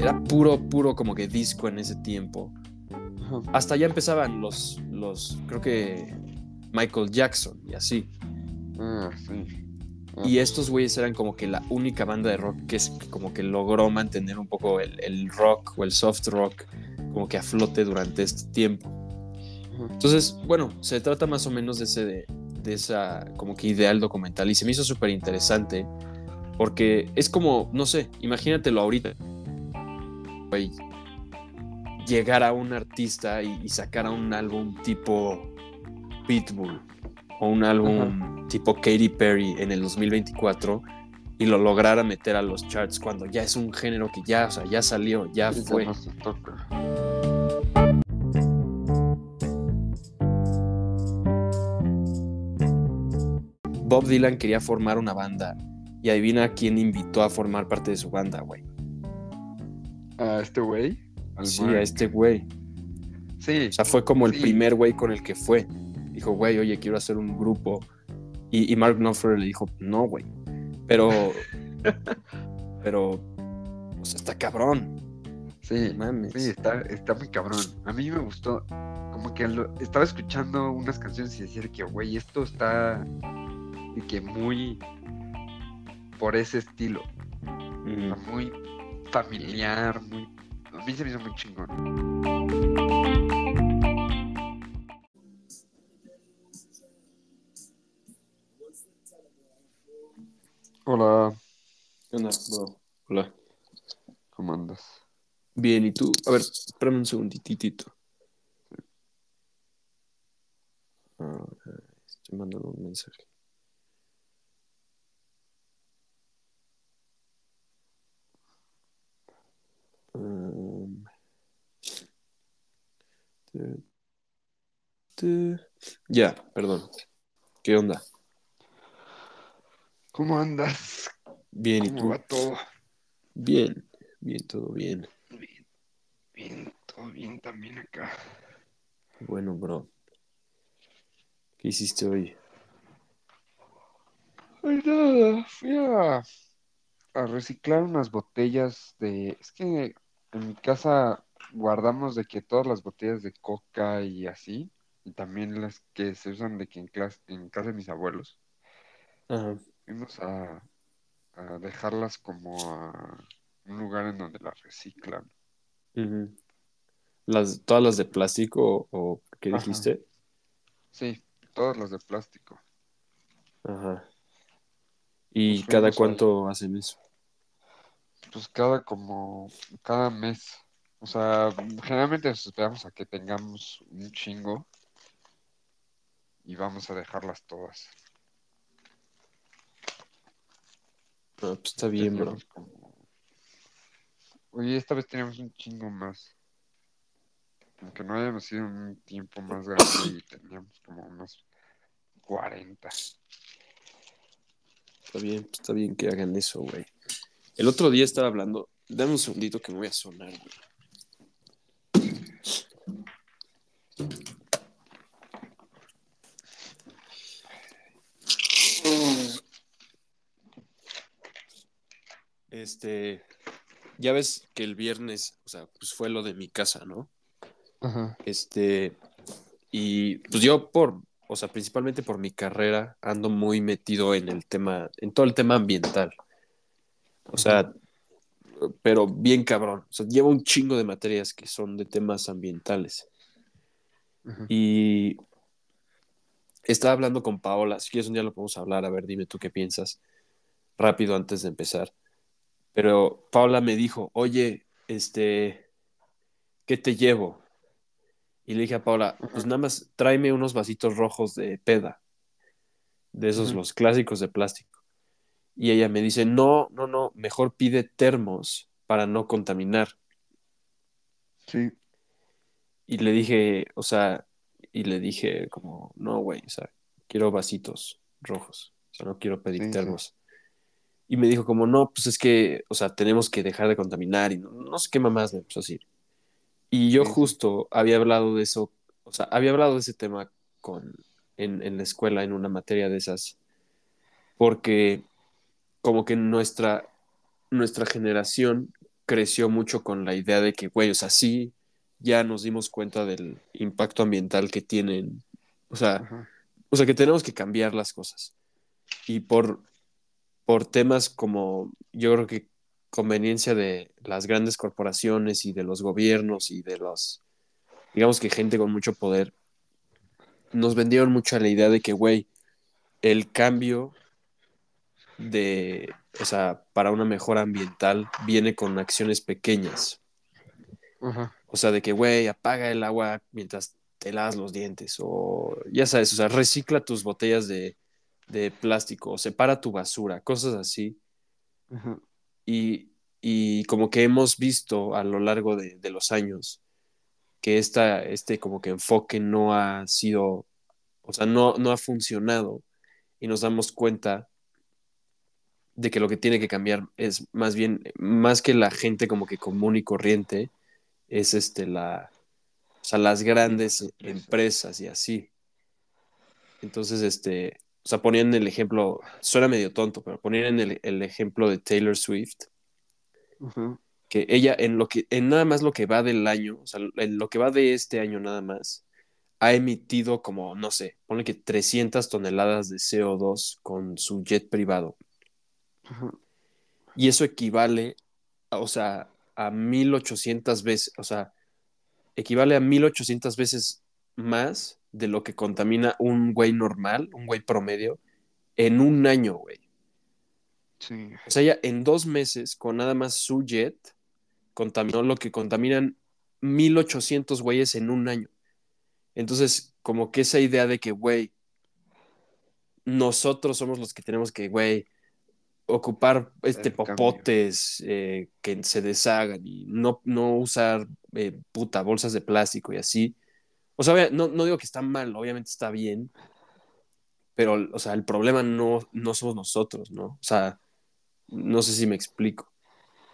era puro, puro como que disco en ese tiempo. Hasta ya empezaban los, los, creo que Michael Jackson y así. Ah, sí. Ah, Y estos güeyes eran como que la única banda de rock que es como que logró mantener un poco el, el rock o el soft rock como que a flote durante este tiempo. Entonces, bueno, se trata más o menos de ese de, de esa como que ideal documental y se me hizo súper interesante porque es como, no sé, imagínatelo ahorita, güey, llegar a un artista y, y sacar a un álbum tipo Pitbull o un álbum tipo Katy Perry en el 2024 y lo lograra meter a los charts cuando ya es un género que ya, o sea, ya salió, ya Sí, fue. Bob Dylan quería formar una banda y adivina quién invitó a formar parte de su banda, güey. A este güey. Sí, Mark. a este güey. Sí. O sea, fue como el Sí. primer güey con el que fue. Dijo, güey, oye, quiero hacer un grupo. Y, y Mark Knopfler le dijo, no, güey. Pero, pero, o sea, está cabrón. Sí, Mames. sí, está, está muy cabrón. A mí me gustó. Como que lo- estaba escuchando unas canciones y decía que, güey, esto está de que muy por ese estilo. Está muy familiar, muy. A mí se me hizo muy chingón. Hola, ¿Qué onda, bro? Hola. ¿cómo andas? Bien, ¿y tú? A ver, espérame un segunditito. Ah, estoy mandando un mensaje. Um, Ya, perdón. ¿Qué onda? ¿Cómo andas? Bien, ¿y ¿Cómo tú? va todo? Bien, bien, todo bien. Bien, bien, todo bien también acá. Bueno, bro. ¿Qué hiciste hoy? Ay, nada, fui a, a reciclar unas botellas de... Es que en mi casa guardamos de que todas las botellas de coca y así, y también las que se usan de que en, clas- en casa de mis abuelos, Ajá. fuimos a, a dejarlas como a un lugar en donde las reciclan. Las, ¿Todas las de plástico o, qué Ajá. dijiste? Sí, todas las de plástico. Ajá. ¿Y cada cuánto hacen eso? Pues cada como, cada mes. O sea, generalmente nos esperamos a que tengamos un chingo y vamos a dejarlas todas. Ah, pues está bien, bro. Como- Oye, esta vez teníamos un chingo más. Aunque no hayamos sido un tiempo más grande y teníamos como unos 40. Está bien, pues está bien que hagan eso, güey. El otro día estaba hablando. Dame un segundito que me voy a sonar. Este, ya ves que el viernes, o sea, pues fue lo de mi casa, ¿no? Ajá. Este, y pues yo por, o sea, principalmente por mi carrera, ando muy metido en el tema, en todo el tema ambiental. O sea, pero bien cabrón. O sea, llevo un chingo de materias que son de temas ambientales. Ajá. Y estaba hablando con Paola, si quieres un día lo podemos hablar, a ver, dime tú qué piensas, rápido antes de empezar. Pero Paola me dijo, oye, este, ¿qué te llevo? Y le dije a Paola, pues nada más tráeme unos vasitos rojos de peda, de esos los clásicos de plástico. Y ella me dice, no, no, no, mejor pide termos para no contaminar. Sí. Y le dije, o sea, y le dije como, no, güey, o sea, quiero vasitos rojos, o sea, no quiero pedir Sí, sí. termos. Y me dijo como, no, pues es que, o sea, tenemos que dejar de contaminar y no, no sé qué mamás me empezó a decir. Y yo Sí, sí. justo había hablado de eso, o sea, había hablado de ese tema con, en, en la escuela, en una materia de esas, porque como que nuestra, nuestra generación creció mucho con la idea de que, güey, o sea, sí, ya nos dimos cuenta del impacto ambiental que tienen, o sea, Ajá. o sea, que tenemos que cambiar las cosas. Y por, por temas como, yo creo que conveniencia de las grandes corporaciones y de los gobiernos y de los, digamos que gente con mucho poder, nos vendieron mucho la idea de que, güey, el cambio de, o sea, para una mejora ambiental viene con acciones pequeñas. Ajá. O sea, de que, güey, apaga el agua mientras te lavas los dientes. O ya sabes, o sea, recicla tus botellas de, de plástico, o separa tu basura, cosas así. Ajá. Y, y como que hemos visto a lo largo de, de los años que esta, este como que enfoque no ha sido, o sea, no, no ha funcionado. Y nos damos cuenta de que lo que tiene que cambiar es más bien, más que la gente como que común y corriente, es este la, o sea, las grandes Empresas. y así. Entonces, este, o sea, ponían el ejemplo, suena medio tonto, pero ponían el, el ejemplo de Taylor Swift, que ella en lo que, en nada más lo que va del año, o sea, en lo que va de este año nada más, ha emitido como, no sé, ponle que 300 toneladas de CO2 con su jet privado. Ajá. Y eso equivale, a, o sea, a 1800 veces, o sea, equivale a 1800 veces más de lo que contamina un güey normal, un güey promedio, en un año, güey. Sí. O sea, ella en dos meses, con nada más su jet, contaminó lo que contaminan 1800 güeyes en un año. Entonces, como que esa idea de que, güey, nosotros somos los que tenemos que, güey, ocupar este popotes eh, que se deshagan y no, no usar eh, puta bolsas de plástico y así. O sea, no, no digo que está mal, obviamente está bien, pero, o sea, el problema no, no somos nosotros, ¿no? O sea, no sé si me explico.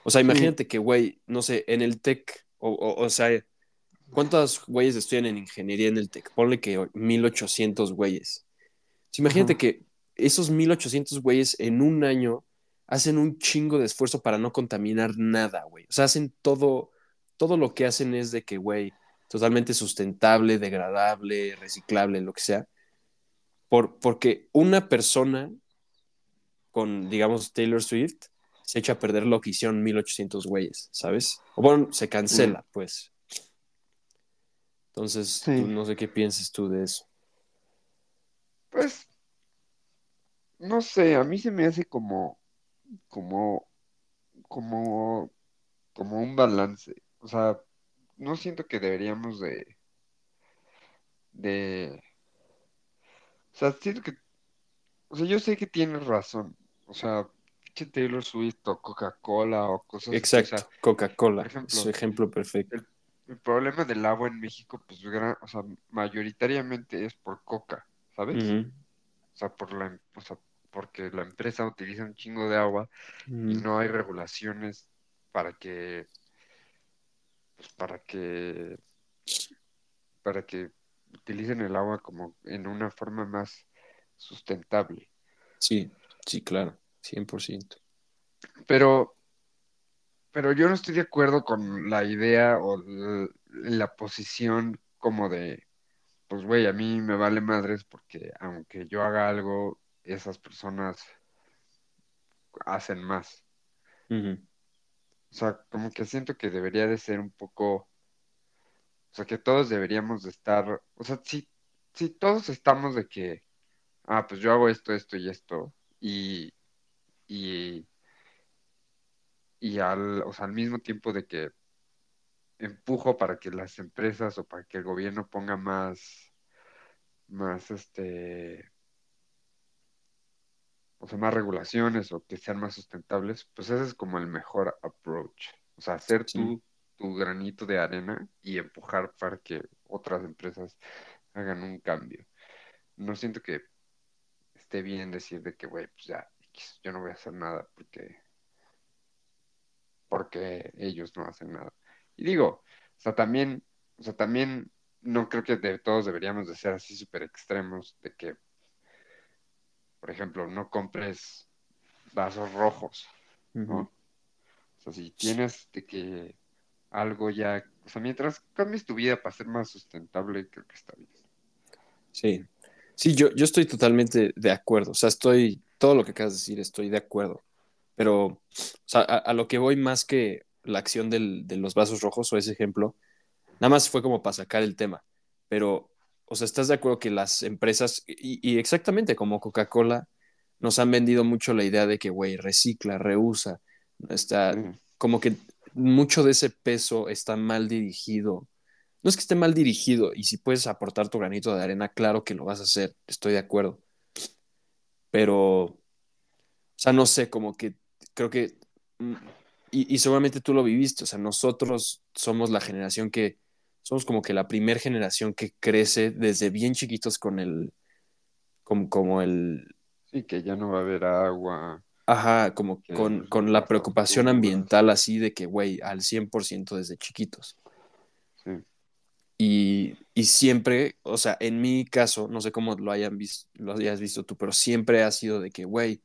O sea, Sí. imagínate que, güey, no sé, en el TEC, o, o, o sea, ¿cuántos güeyes estudian en ingeniería en el TEC? Ponle que 1800 güeyes. Sí, imagínate Ajá. que esos 1800 güeyes en un año hacen un chingo de esfuerzo para no contaminar nada, güey. O sea, hacen todo, todo lo que hacen es de que, güey, totalmente sustentable, degradable, reciclable, lo que sea. Por, porque una persona con, digamos, Taylor Swift se echa a perder lo que hicieron 1800 güeyes, ¿sabes? O bueno, se cancela, pues. Entonces, Sí. tú- no sé qué piensas tú de eso. Pues, no sé, a mí se me hace como, como, como, como un balance. O sea, no siento que deberíamos de, de, o sea, siento que, o sea, yo sé que tienes razón. O sea, pinche Taylor Swift o Coca-Cola o cosas así. O sea, Exacto, Coca-Cola, su ejemplo perfecto. el, el problema del agua en México, pues, gran- o sea, mayoritariamente es por Coca, ¿sabes? O sea, por la, o sea, porque la empresa utiliza un chingo de agua y ujú. no hay regulaciones para que, pues, para que, para que utilicen el agua como en una forma más sustentable. Sí, sí, claro, 100%. Pero, pero yo no estoy de acuerdo con la idea o l- la posición como de, pues, güey, a mí me vale madres porque aunque yo haga algo, esas personas hacen más. O sea, como que siento que debería de ser un poco, o sea, que todos deberíamos de estar, o sea, si, si todos estamos de que, ah, pues yo hago esto, esto y esto, y, y, y al, o sea, al mismo tiempo de que empujo para que las empresas o para que el gobierno ponga más, más, este, o sea, más regulaciones o que sean más sustentables, pues ese es como el mejor approach. O sea, hacer Sí, tu granito de arena y empujar para que otras empresas hagan un cambio. No siento que esté bien decir de que, güey, pues ya, yo no voy a hacer nada porque, porque ellos no hacen nada. Y digo, o sea, también, o sea, también no creo que de todos deberíamos de ser así súper extremos de que, por ejemplo, no compres vasos rojos, ¿no? O sea, si tienes de que algo ya, o sea, mientras cambies tu vida para ser más sustentable, creo que está bien. Sí, sí, yo, yo estoy totalmente de acuerdo. O sea, estoy, todo lo que acabas de decir, estoy de acuerdo. Pero, o sea, a, a lo que voy más que la acción del, de los vasos rojos o ese ejemplo, nada más fue como para sacar el tema. Pero, o sea, ¿estás de acuerdo que las empresas, y, y exactamente como Coca-Cola, nos han vendido mucho la idea de que, güey, recicla, reusa, está como que mucho de ese peso está mal dirigido. No es que esté mal dirigido, y si puedes aportar tu granito de arena, claro que lo vas a hacer, estoy de acuerdo. Pero, o sea, no sé, como que creo que, mm, y, y seguramente tú lo viviste, o sea, nosotros somos la generación que, somos como que la primer generación que crece desde bien chiquitos con el, como, como el, sí, que ya no va a haber agua, ajá, como con, con la preocupación ambiental así de que, güey, al 100% desde chiquitos. sí, Y, y siempre, o sea, en mi caso, no sé cómo lo, hayan visto, lo hayas visto tú, pero siempre ha sido de que, güey,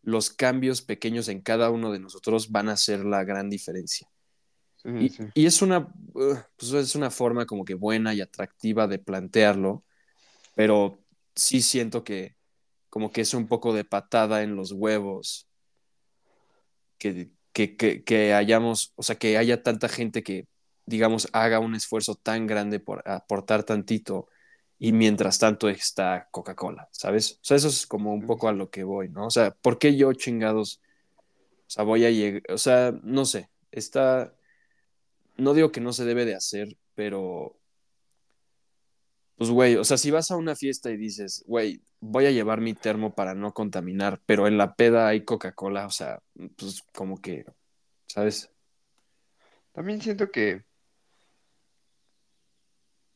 los cambios pequeños en cada uno de nosotros van a ser la gran diferencia. sí, Y, sí, y es una, pues es una forma como que buena y atractiva de plantearlo, pero sí siento que como que es un poco de patada en los huevos que, que, que, que hayamos, o sea, que haya tanta gente que, digamos, haga un esfuerzo tan grande por aportar tantito y mientras tanto está Coca-Cola, ¿sabes? O sea, eso es como un poco a lo que voy, ¿no? O sea, ¿por qué yo chingados? O sea, voy a llegar, o sea, no sé, está, no digo que no se debe de hacer, pero, pues, güey, o sea, si vas a una fiesta y dices, güey, voy a llevar mi termo para no contaminar, pero en la peda hay Coca-Cola, o sea, pues como que, ¿sabes? También siento que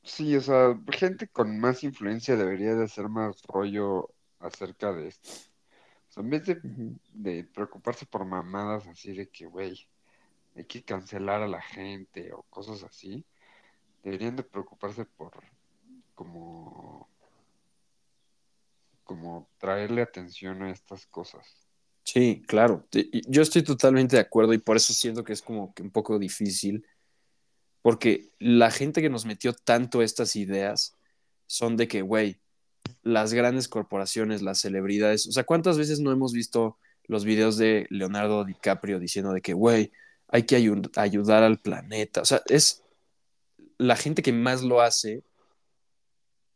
sí, o sea, gente con más influencia debería de hacer más rollo acerca de esto. O sea, en vez de, de preocuparse por mamadas así de que, güey, hay que cancelar a la gente o cosas así, deberían de preocuparse por como, como traerle atención a estas cosas. Sí, claro. Yo estoy totalmente de acuerdo y por eso siento que es como que un poco difícil, porque la gente que nos metió tanto estas ideas son de que, güey, las grandes corporaciones, las celebridades, o sea, ¿cuántas veces no hemos visto los videos de Leonardo DiCaprio diciendo de que, güey, hay que ayu- ayudar al planeta? O sea, es la gente que más lo hace,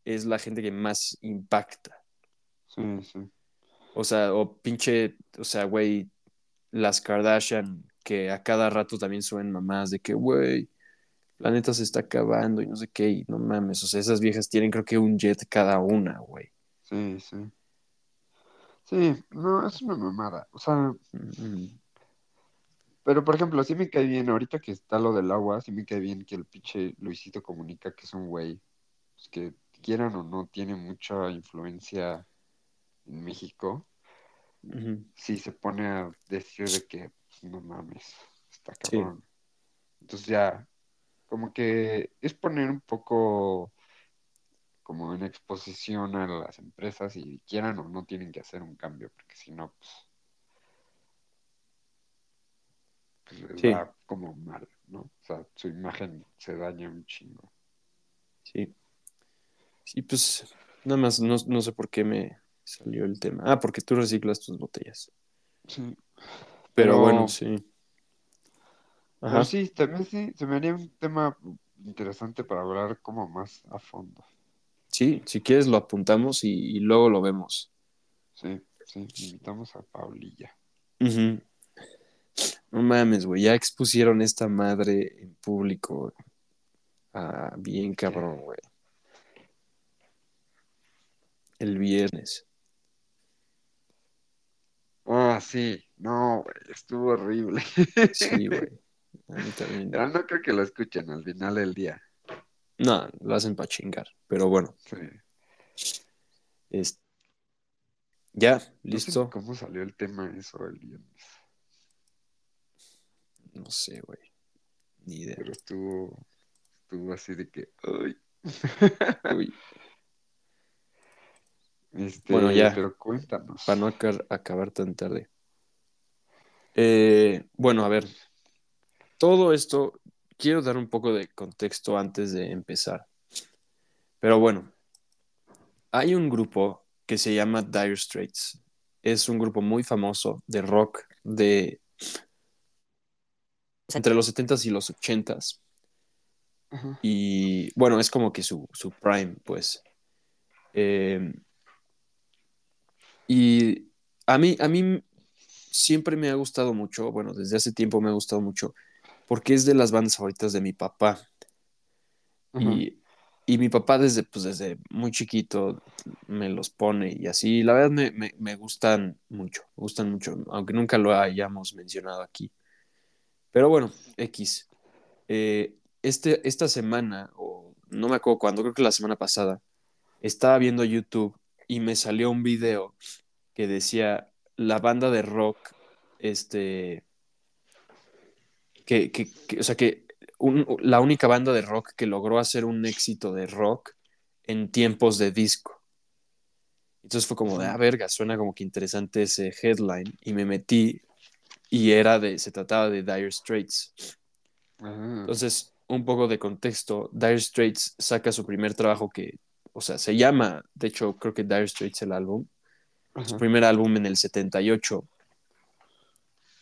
es la gente que más impacta. Sí, sí. O sea, o pinche, o sea, güey, las Kardashian que a cada rato también suben mamás de que, güey, la neta se está acabando y no sé qué, y no mames, o sea, esas viejas tienen creo que un jet cada una, güey. Sí, sí. Sí, no, es una mamada. O sea, Mm, pero por ejemplo, sí me cae bien, ahorita que está lo del agua, sí me cae bien que el pinche Luisito Comunica, que es un güey, pues que quieran o no, tiene mucha influencia en México, ujú. sí se pone a decir de que, pues, no mames, está Sí, cabrón. Entonces ya, como que es poner un poco como en exposición a las empresas y quieran o no tienen que hacer un cambio, porque si no, pues, pues les sí, va como mal, ¿no? O sea, su imagen se daña un chingo. sí. Sí, pues nada más, no, no sé por qué me salió el tema. Ah, porque tú reciclas tus botellas. Sí, Pero bueno, pero, sí. pero Ajá. sí, también sí, se me haría un tema interesante para hablar como más a fondo. Sí, si quieres lo apuntamos y, y luego lo vemos. Sí, sí, invitamos a Paulilla. Ujú. No mames, güey, ya expusieron esta madre en público. Ah, bien cabrón, güey. El viernes. ah, sí, no, güey, estuvo horrible. Sí, güey. A mí también. Pero no creo que lo escuchen al final del día. No, lo hacen para chingar. Pero bueno, Sí. ya, No sé ni listo. cómo salió el tema eso el viernes, No sé, güey. Ni idea. pero estuvo, estuvo así de que, ay. Uy. Este, Bueno, ya, pero cuéntanos. para no acar- acabar tan tarde. Eh, bueno, a ver, todo esto, quiero dar un poco de contexto antes de empezar. Pero bueno, hay un grupo que se llama Dire Straits. Es un grupo muy famoso de rock de entre los 70s y los 80s. Ajá. Y bueno, es como que su, su prime, pues. Eh, y a mí, a mí siempre me ha gustado mucho, bueno, desde hace tiempo me ha gustado mucho, porque es de las bandas favoritas de mi papá. Y, y mi papá desde, pues, desde muy chiquito me los pone y así. La verdad me, me, me gustan mucho, me gustan mucho, aunque nunca lo hayamos mencionado aquí. Pero bueno, X. Eh, este, esta semana, o no me acuerdo cuándo, creo que la semana pasada, estaba viendo YouTube y me salió un video que decía la banda de rock, este, que, que, que- o sea, que un- la única banda de rock que logró hacer un éxito de rock en tiempos de disco. Entonces fue como de, ah, verga, suena como que interesante ese headline. Y me metí y era de, se trataba de Dire Straits. Ajá. Entonces, un poco de contexto, Dire Straits saca su primer trabajo que, o sea, se llama, de hecho, creo que Dire Straits el álbum, su primer álbum en el 78.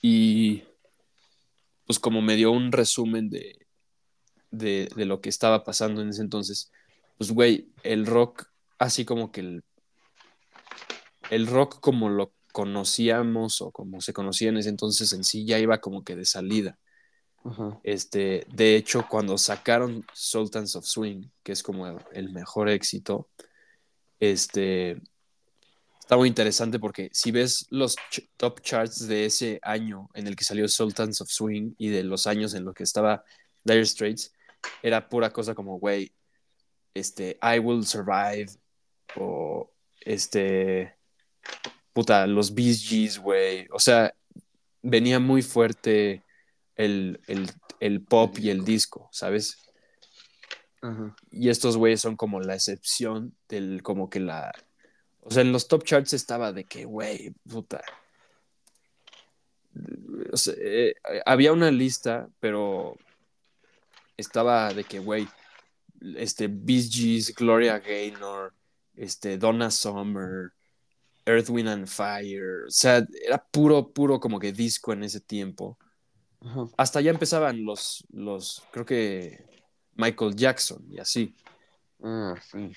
Y pues como me dio un resumen de, de, de lo que estaba pasando en ese entonces, pues güey, el rock, así como que el, el rock como lo conocíamos o como se conocía en ese entonces en sí ya iba como que de salida. Ajá. Este, de hecho, cuando sacaron Sultans of Swing, que es como el mejor éxito, este, está muy interesante porque si ves los ch- top charts de ese año en el que salió Sultans of Swing y de los años en los que estaba Dire Straits, era pura cosa como, güey, este, I Will Survive o este, puta, los Bee Gees, güey, o sea, venía muy fuerte el, el, el pop y el disco, ¿sabes? Ajá. Y estos güeyes son como la excepción del, como que la... O sea, en los top charts estaba de que, güey, puta. O sea, eh, había una lista, pero estaba de que, güey, este, Bee Gees, Gloria Gaynor, este, Donna Summer, Earth, Wind and Fire. O sea, era puro, puro como que disco en ese tiempo. Ajá. Hasta ya empezaban los, los, creo que Michael Jackson y así. Ah, sí.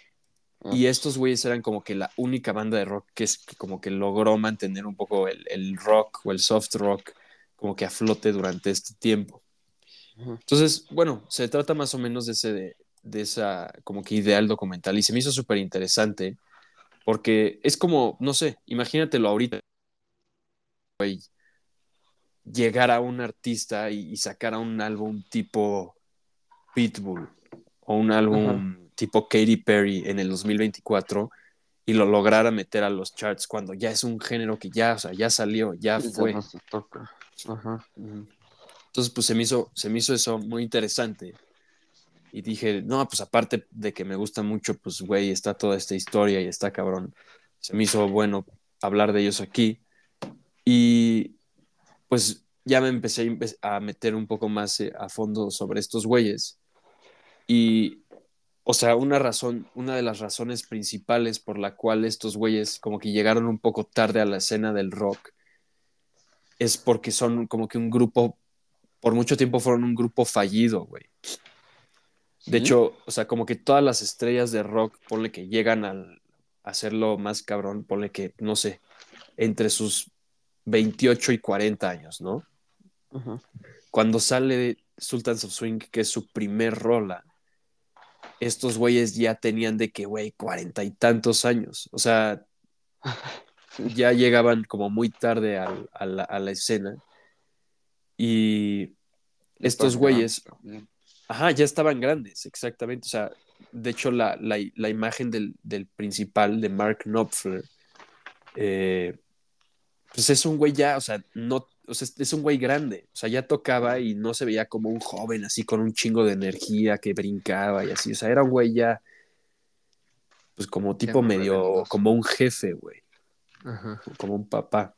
Ah, Y estos güeyes eran como que la única banda de rock que, es, que como que logró mantener un poco el, el rock o el soft rock como que a flote durante este tiempo. Ajá. Entonces, bueno, se trata más o menos de ese, de, de esa como que ideal documental y se me hizo súper interesante porque es como, no sé, imagínatelo ahorita, güey, llegar a un artista y, y sacar a un álbum tipo Pitbull o un álbum tipo Katy Perry en el 2024 y lo lograra meter a los charts cuando ya es un género que ya, o sea, ya salió, ya fue. no se toca. Ajá. Ujú. Entonces, pues se me hizo, se me hizo eso muy interesante. Y dije, no, pues aparte de que me gusta mucho, pues, güey, está toda esta historia y está cabrón. Se me hizo bueno hablar de ellos aquí. Y pues ya me empecé a meter un poco más eh, a fondo sobre estos güeyes. Y, o sea, una razón, una de las razones principales por la cual estos güeyes como que llegaron un poco tarde a la escena del rock es porque son como que un grupo, por mucho tiempo fueron un grupo fallido, güey. De hecho, o sea, como que todas las estrellas de rock, ponle que llegan al hacerlo más cabrón, ponle que, no sé, entre sus 28 y 40 años, ¿no? Cuando sale Sultans of Swing, que es su primer rola, estos güeyes ya tenían de que, güey, cuarenta y tantos años. O sea, ya llegaban como muy tarde al- a, la, a la escena. Y estos güeyes. Ajá, ya estaban grandes, exactamente. O sea, de hecho, la, la, la imagen del, del principal, de Mark Knopfler, eh, pues es un güey ya, o sea, no, o sea, es- un güey grande. O sea, ya tocaba y no se veía como un joven así con un chingo de energía que brincaba y así. O sea, era un güey ya, pues como tipo medio, como un jefe, güey Ajá. como un papá.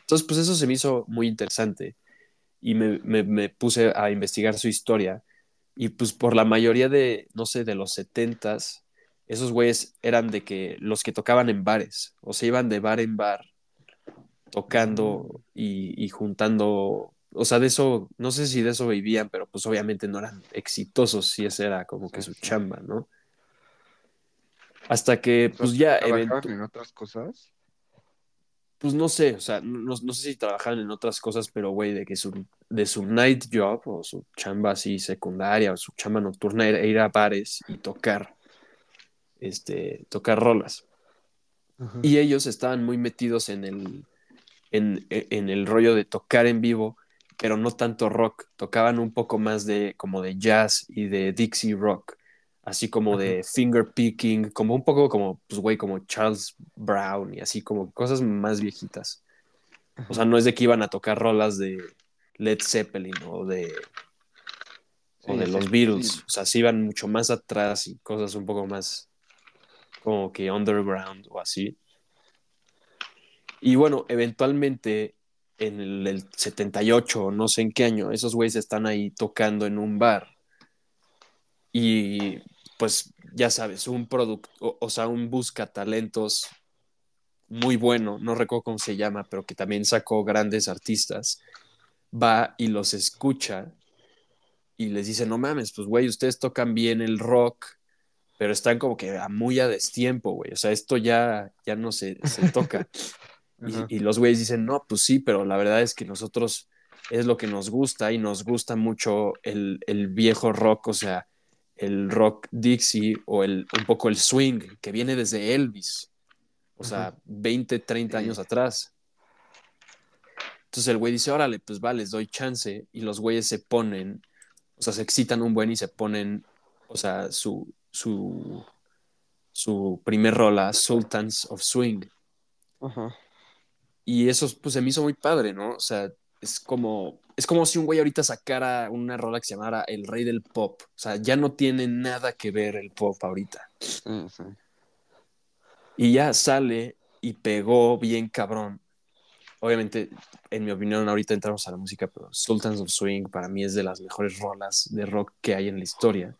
Entonces, pues eso se me hizo muy interesante. Y me, me, me puse a investigar su historia. Y pues por la mayoría de, no sé, de los setentas, esos güeyes eran de que los que tocaban en bares, o se iban de bar en bar tocando y, y, juntando, o sea, de eso, no sé si de eso vivían, pero pues obviamente no eran exitosos, si esa era como que su chamba, ¿no? Hasta que, pues ya... ¿Trabajaban en otras cosas? Pues no sé, o sea, no, no sé si trabajaban en otras cosas, pero güey, de que su, de su night job o su chamba así secundaria o su chamba nocturna era ir a bares y tocar, este, tocar rolas. Y ellos estaban muy metidos en el, en, en, el rollo de tocar en vivo, pero no tanto rock, tocaban un poco más de como de jazz y de Dixie rock así como de finger picking, como un poco como, pues, güey, como Charles Brown y así como cosas más viejitas. O sea, no es de que iban a tocar rolas de Led Zeppelin o de, o de los Beatles. O sea, sí iban mucho más atrás y cosas un poco más como que underground o así. Y bueno, eventualmente en el, el 78, no sé en qué año, esos güeyes están ahí tocando en un bar. Y pues ya sabes, un producto, o, sea, un busca talentos muy bueno, no recuerdo cómo se llama, pero que también sacó grandes artistas, va y los escucha y les dice, no mames, pues güey, ustedes tocan bien el rock, pero están como que a muy a destiempo, güey, o sea, esto ya, ya no se, se toca. y, y, los güeyes dicen, no, pues sí, pero la verdad es que nosotros es lo que nos gusta y nos gusta mucho el, el viejo rock, o sea, el rock Dixie o el, un poco el swing que viene desde Elvis, o sea, 20, 30 años atrás. Entonces el güey dice, órale, pues va, les doy chance y los güeyes se ponen, o sea, se excitan un buen y se ponen, o sea, su, su, su primer rola, Sultans of Swing. Y eso pues se me hizo muy padre, ¿no? O sea, es como, es como si un güey ahorita sacara una rola que se llamara El Rey del Pop. O sea, ya no tiene nada que ver el pop ahorita. Sí, sí. Y ya sale y pegó bien cabrón. Obviamente, en mi opinión, ahorita entramos a la música, pero Sultans of Swing para mí es de las mejores rolas de rock que hay en la historia.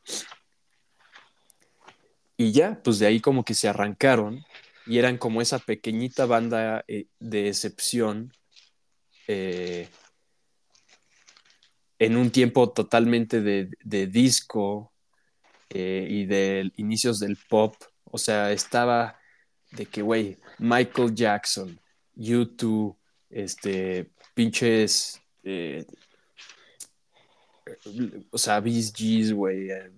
Y ya, pues de ahí como que se arrancaron y eran como esa pequeñita banda eh, de excepción eh, en un tiempo totalmente de, de disco eh, y de inicios del pop. O sea, estaba de que, güey, Michael Jackson, U2, este, pinches, eh, o sea, Beast G's, güey. Eh,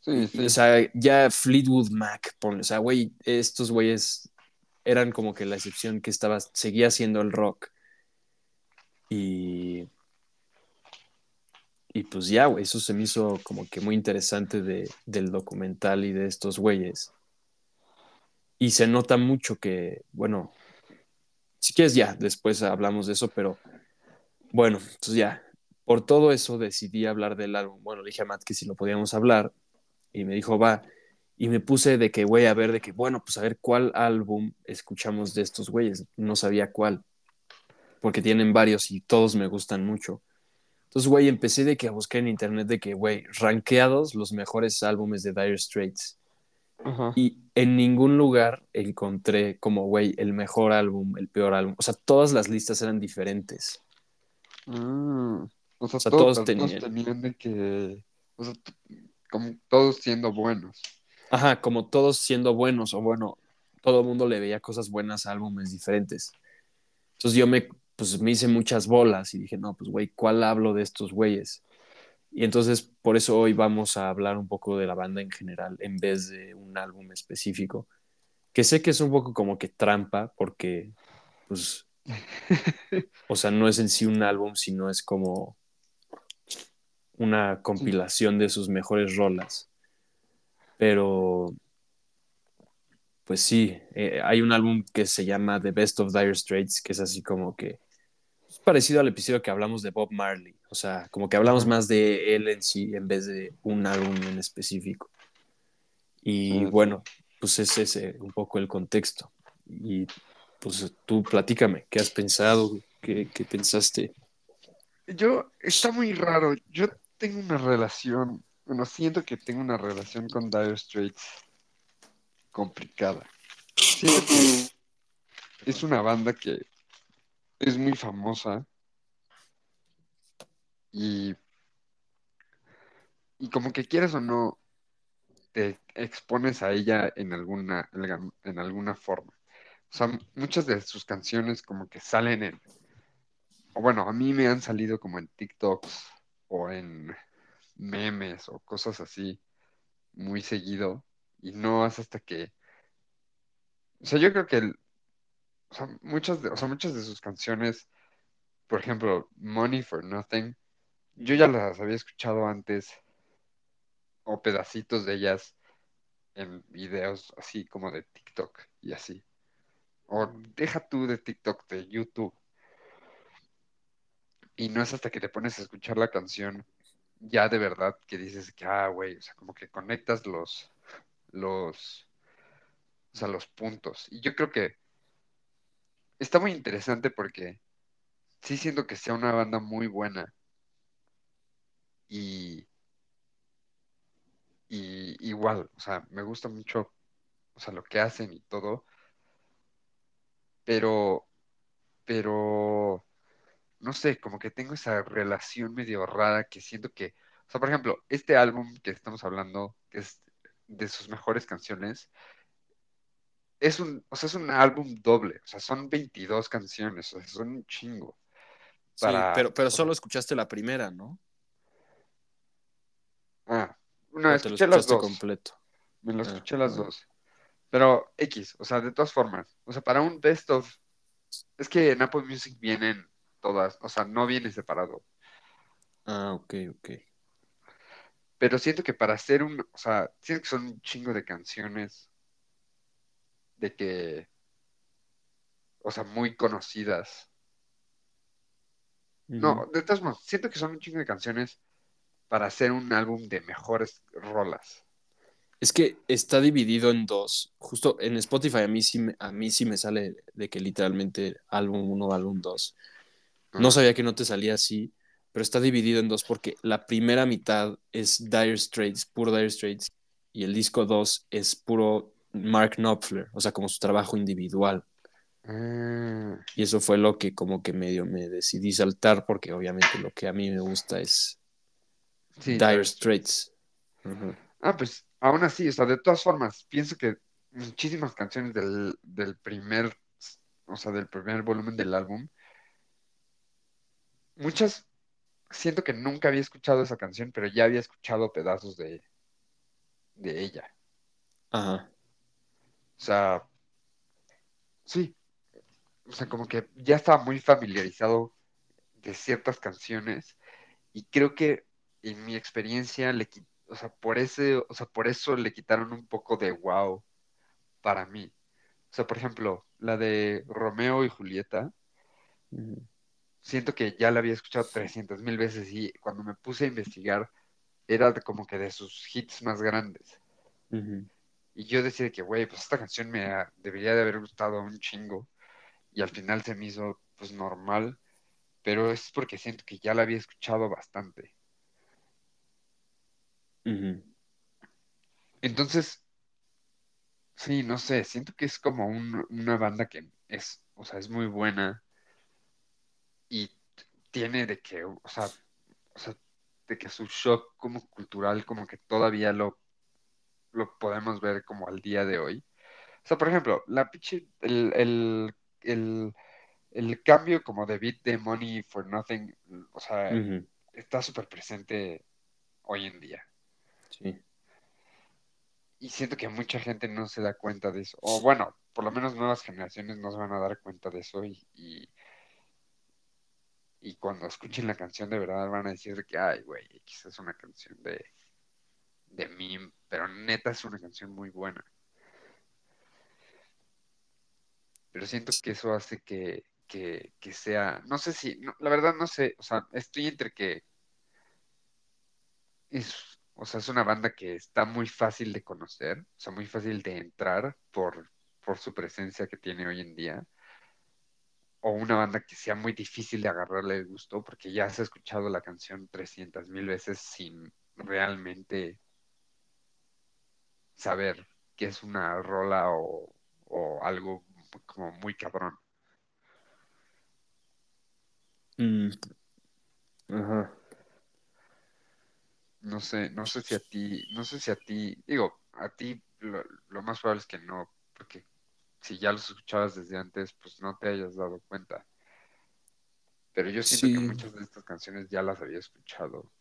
sí, sí. O sea, ya Fleetwood Mac, ponle, o sea, güey, estos güeyes eran como que la excepción que estaba, seguía siendo el rock. Y, y pues ya, güey, eso se me hizo como que muy interesante de, del documental y de estos güeyes. Y se nota mucho que, bueno, si quieres ya, después hablamos de eso, pero bueno, entonces ya, por todo eso decidí hablar del álbum. Bueno, le dije a Matt que si lo podíamos hablar y me dijo, va, y me puse de que, güey, a ver, de que, bueno, pues a ver cuál álbum escuchamos de estos güeyes. No sabía cuál, porque tienen varios y todos me gustan mucho. Entonces, güey, empecé de que a buscar en internet de que, güey, rankeados los mejores álbumes de Dire Straits. Y en ningún lugar encontré como, güey, el mejor álbum, el peor álbum. O sea, todas las listas eran diferentes. Mm. O sea, O sea, todos, tenían- tenían de que. O sea, como todos siendo buenos. Ajá, como todos siendo buenos, o bueno, todo el mundo le veía cosas buenas a álbumes diferentes. Entonces yo me, pues, me hice muchas bolas y dije, no, pues, güey, ¿cuál hablo de estos güeyes? Y entonces por eso hoy vamos a hablar un poco de la banda en general en vez de un álbum específico. Que sé que es un poco como que trampa porque, pues, o sea, no es en sí un álbum, sino es como una compilación de sus mejores rolas. Pero, pues sí, eh, hay un álbum que se llama The Best of Dire Straits, que es así como que es parecido al episodio que hablamos de Bob Marley. O sea, como que hablamos más de él en sí en vez de un álbum en específico. Y bueno, pues es ese un poco el contexto. Y pues tú platícame, ¿qué has pensado? ¿Qué, qué pensaste? Yo, está muy raro. Yo tengo una relación, bueno, siento que tengo una relación con Dire Straits complicada. Siento que es una banda que es muy famosa y, y como que quieres o no, te expones a ella en alguna, en alguna forma. O sea, muchas de sus canciones como que salen en, o bueno, a mí me han salido como en TikToks o en memes o cosas así muy seguido y no es hasta que, o sea, yo creo que muchas de, o sea, muchas de sus canciones, por ejemplo, Money for Nothing, yo ya las había escuchado antes o pedacitos de ellas en videos así como de TikTok y así. O deja tú de TikTok, de YouTube. Y no es hasta que te pones a escuchar la canción ya de verdad que dices que, ah, güey, o sea, como que conectas los, los, o sea, los puntos. Y yo creo que está muy interesante porque sí siento que sea una banda muy buena y, y igual, o sea, me gusta mucho, o sea, lo que hacen y todo, pero, pero, no sé, como que tengo esa relación medio rara que siento que, o sea, por ejemplo, este álbum que estamos hablando, que es de sus mejores canciones, es un, o sea, es un álbum doble, o sea, son 22 canciones, o sea, son un chingo Sí, pero, pero solo escuchaste la primera, ¿no? ah, no, ¿O te lo escuché las dos, completo? me lo Ah, escuché las ah, dos, pero X, o sea, de todas formas, o sea, para un best of, es que en Apple Music vienen todas, o sea, no viene separado, ah, ok, ok. pero siento que para hacer un, o sea, siento que son un chingo de canciones, de que, o sea, muy conocidas. No, de todas formas, siento que son un chingo de canciones para hacer un álbum de mejores rolas. Es que está dividido en dos. Justo en Spotify a mí sí me, a mí sí me sale de que literalmente álbum uno, álbum 2. No sabía que no te salía así, pero está dividido en dos porque la primera mitad es Dire Straits, puro Dire Straits, y el disco 2 es puro Mark Knopfler, o sea, como su trabajo individual. ah, Y eso fue lo que como que medio me decidí saltar porque obviamente lo que a mí me gusta es sí, Dire Straits. Ah, pues aún así, o sea, de todas formas, pienso que muchísimas canciones del, del primer, o sea, del primer volumen del álbum, muchas siento que nunca había escuchado esa canción, pero ya había escuchado pedazos de, de ella. Ajá. O sea, sí, o sea, como que ya estaba muy familiarizado de ciertas canciones y creo que en mi experiencia le o sea, por ese, o sea, por eso le quitaron un poco de wow para mí. O sea, por ejemplo, la de Romeo y Julieta, Ujú. Siento que ya la había escuchado 300 mil veces y cuando me puse a investigar era como que de sus hits más grandes. Y yo decía que, güey, pues esta canción me ha- debería de haber gustado un chingo y al final se me hizo pues normal, pero es porque siento que ya la había escuchado bastante. Entonces, sí, no sé, siento que es como un- una banda que es, o sea, es muy buena y tiene de que, o sea, o sea, de que su shock como cultural, como que todavía lo, lo podemos ver como al día de hoy. O sea, por ejemplo, la pinche, el, el, el, el cambio como de beat de Money for Nothing, o sea, está súper presente hoy en día. Sí. Y siento que mucha gente no se da cuenta de eso. O bueno, por lo menos nuevas generaciones no se van a dar cuenta de eso y, y, y cuando escuchen la canción de verdad van a decir que, ay, güey, X es una canción de, de pero neta es una canción muy buena. Pero siento que eso hace que, que, que sea, no sé si, la verdad no sé, o sea, estoy entre que es, o sea, es una banda que está muy fácil de conocer, o sea, muy fácil de entrar por, por su presencia que tiene hoy en día o una banda que sea muy difícil de agarrarle el gusto porque ya has escuchado la canción 300 mil veces sin realmente saber que es una rola o, o algo como muy cabrón. Mm. Ajá. No sé, no sé si a ti, no sé si a ti, digo, a ti lo, lo más probable es que no, porque si ya los escuchabas desde antes, pues no te hayas dado cuenta. Pero yo siento que muchas de estas canciones ya las había escuchado.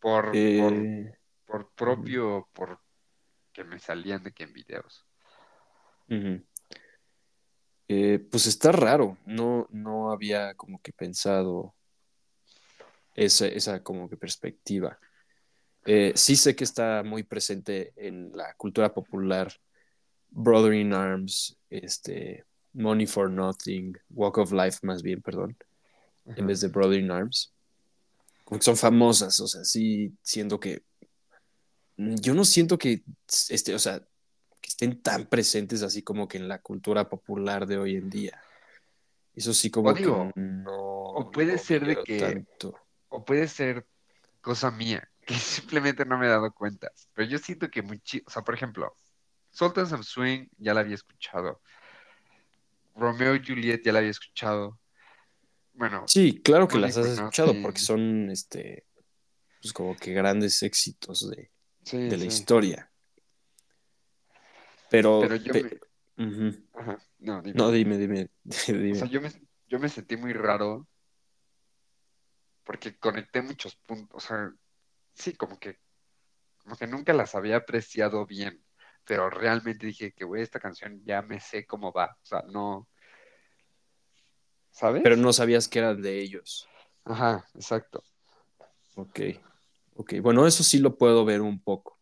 Por, por, Eh, por propio, por que me salían de que en videos. Eh, pues está raro. No, no había como que pensado esa, esa como que perspectiva. Eh, sí sé que está muy presente en la cultura popular. Brother in Arms, este, Money for Nothing, Walk of Life más bien, perdón, en vez de Brother in Arms. Como que son famosas, o sea, sí siento que yo no siento que este, o sea, que estén tan presentes así como que en la cultura popular de hoy en día. Eso sí O como que digo, no o puede lo ser de que, tanto. o puede ser cosa mía, que simplemente no me he dado cuenta. Pero yo siento que muy o sea, por ejemplo, Sultans Some Swing ya la había escuchado. Romeo y Juliet ya la había escuchado. Bueno, Sí, claro que las has escuchado porque son este pues como que grandes éxitos de, Sí, de la sí. historia. Pero Pero yo pe- me, ajá, no, dime, No, dime. dime, dime, O sea, yo me, yo me sentí muy raro porque conecté muchos puntos. O sea, sí, como que, como que nunca las había apreciado bien. Pero realmente dije que, güey, esta canción ya me sé cómo va. O sea, no, Pero ¿sabes? no sabías que eran de ellos. Ajá, exacto. Ok, ok. Bueno, eso sí lo puedo ver un poco.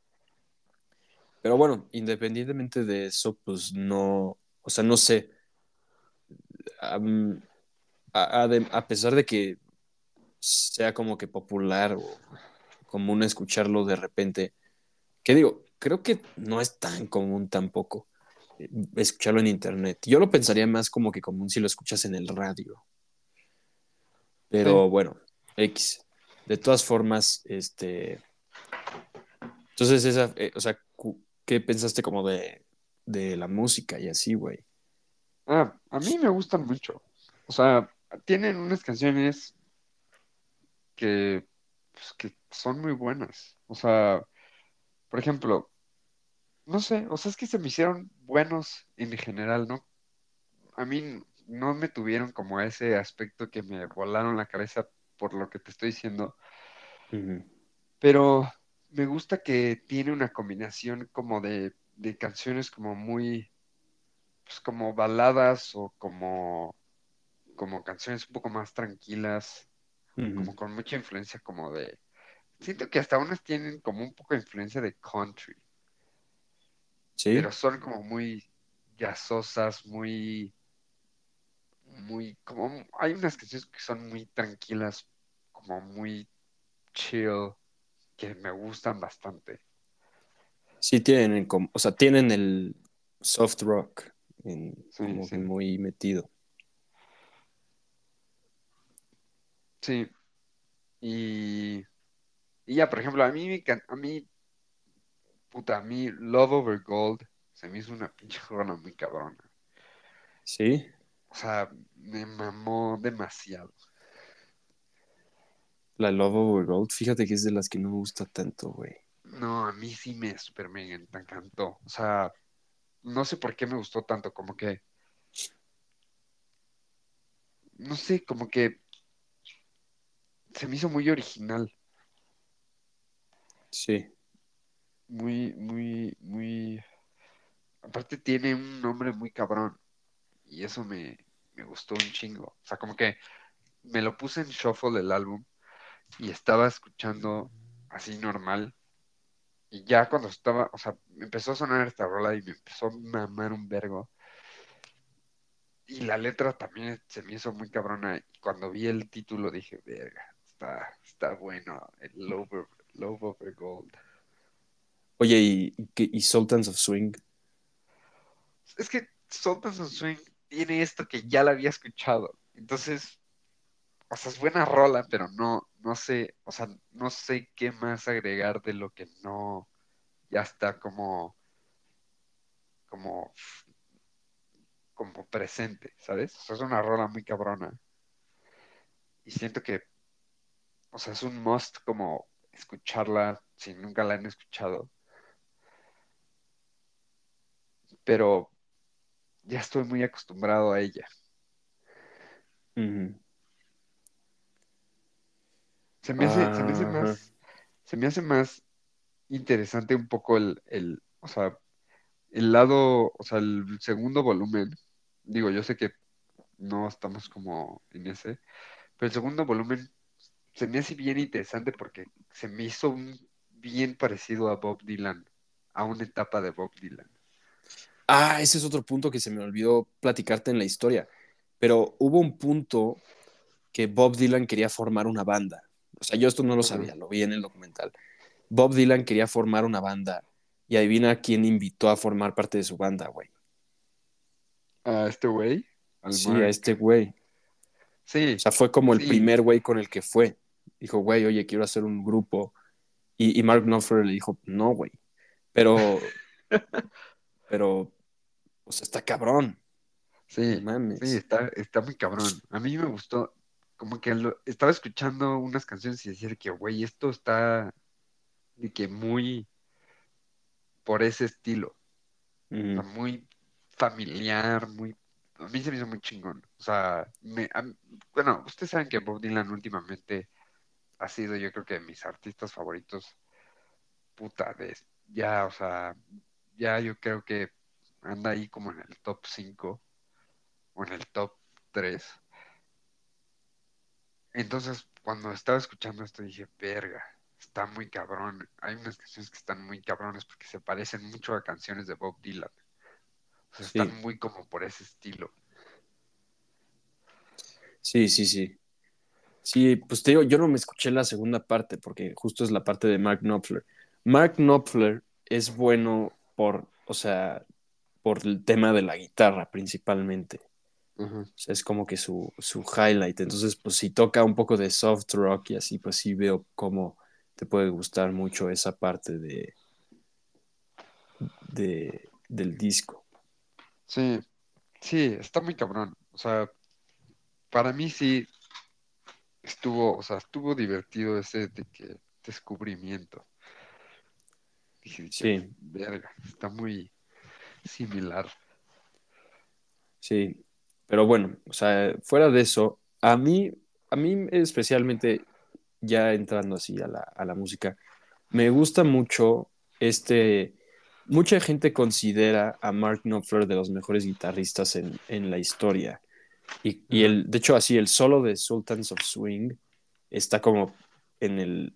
Pero bueno, independientemente de eso, pues no, o sea, no sé. A, a de- a pesar de que sea como que popular o común escucharlo de repente, que digo, creo que no es tan común tampoco eh, escucharlo en internet. Yo lo pensaría más como que común si lo escuchas en el radio. Sí. Pero bueno, X. De todas formas, este. Entonces, esa, eh, o sea, ¿qué pensaste como de, de la música y así, güey? Ah, a mí me gustan mucho. O sea, tienen unas canciones que, pues, que son muy buenas. O sea, por ejemplo, no sé, o sea, es que se me hicieron buenos en general, ¿no? A mí no me tuvieron como ese aspecto que me volaron la cabeza por lo que te estoy diciendo, pero me gusta que tiene una combinación como de, de canciones como muy, pues como baladas o como, como canciones un poco más tranquilas, como con mucha influencia como de, siento que hasta unas tienen como un poco de influencia de country, pero Sí, son como muy jazzosas, muy muy, como, hay unas canciones que son muy tranquilas, como muy chill, que me gustan bastante. sí tienen, como, o sea, tienen el soft rock en- Sí, como sí, muy metido. sí. Y, y ya, por ejemplo, a mí, me a mí, puta, a mí Love Over Gold se me hizo una pinche rola muy cabrona. Sí, O sea, me mamó demasiado. la Love Over Gold, fíjate que es de las que no me gusta tanto, güey. No, a mí sí me super mega encantó. O sea, no sé por qué me gustó tanto, como que, no sé, como que se me hizo muy original. Sí, muy, muy, muy... Aparte tiene un nombre muy cabrón y eso me, me gustó un chingo. O sea, como que me lo puse en shuffle el álbum y estaba escuchando así normal y ya cuando estaba, o sea, me empezó a sonar esta rola y me empezó a mamar un vergo. Y la letra también se me hizo muy cabrona y cuando vi el título dije, verga, está, está bueno, el Over, Love Over Gold. Oye, ¿y, y, Sultans of Swing? Es que Sultans of Swing tiene esto que ya la había escuchado. Entonces, o sea, es buena rola, pero no, no sé, o sea, no sé qué más agregar de lo que no ya está como, como, como presente, ¿sabes? O sea, es una rola muy cabrona. Y siento que, o sea, es un must como escucharla si nunca la han escuchado. Pero ya estoy muy acostumbrado a ella. Se me hace, se me hace Ajá. más, se me hace más interesante un poco el, el, o sea, el lado, o sea, el segundo volumen. Digo, yo sé que no estamos como en ese, pero el segundo volumen se me hace bien interesante porque se me hizo un- bien parecido a Bob Dylan, a una etapa de Bob Dylan. Ah, ese es otro punto que se me olvidó platicarte en la historia. Pero hubo un punto que Bob Dylan quería formar una banda. O sea, yo esto no lo sabía, lo vi en el documental. Bob Dylan quería formar una banda y adivina quién invitó a formar parte de su banda, güey. A este güey, Sí, a este güey. Sí, O sea, fue como el Sí. primer güey con el que fue. Dijo, güey, oye, quiero hacer un grupo. Y, y Mark Knopfler le dijo, no, güey. Pero, pero, sea, está cabrón. sí, mames. sí, está, está muy cabrón. A mí me gustó, como que lo- estaba escuchando unas canciones y decía de que, güey, esto está de que muy por ese estilo. O sea, Ujú. muy familiar, muy... A mí se me hizo muy chingón. O sea, me, a- bueno, ustedes saben que Bob Dylan últimamente ha sido yo creo que de mis artistas favoritos, puta, de, ya, o sea, ya yo creo que anda ahí como en el top 5 o en el top 3. Entonces, cuando estaba escuchando esto dije, verga, está muy cabrón. Hay unas canciones que están muy cabrones porque se parecen mucho a canciones de Bob Dylan. O sea, Sí. están muy como por ese estilo. Sí, sí, sí. Sí, pues te digo, yo no me escuché la segunda parte porque justo es la parte de Mark Knopfler. Mark Knopfler es bueno por, o sea, por el tema de la guitarra principalmente. Ajá. O sea, es como que su, su highlight. Entonces, pues si toca un poco de soft rock y así, pues sí veo cómo te puede gustar mucho esa parte de, de, del disco. Sí, sí, está muy cabrón. O sea, para mí sí estuvo, o sea, estuvo divertido ese de que descubrimiento. Dije, Sí, verga, está muy similar. sí. Pero bueno, o sea, fuera de eso, a mí, a mí especialmente, ya entrando así a la, a la música, me gusta mucho este. Mucha gente considera a Mark Knopfler de los mejores guitarristas en, en la historia. Y, el, de hecho, así, el solo de Sultans of Swing está como en el,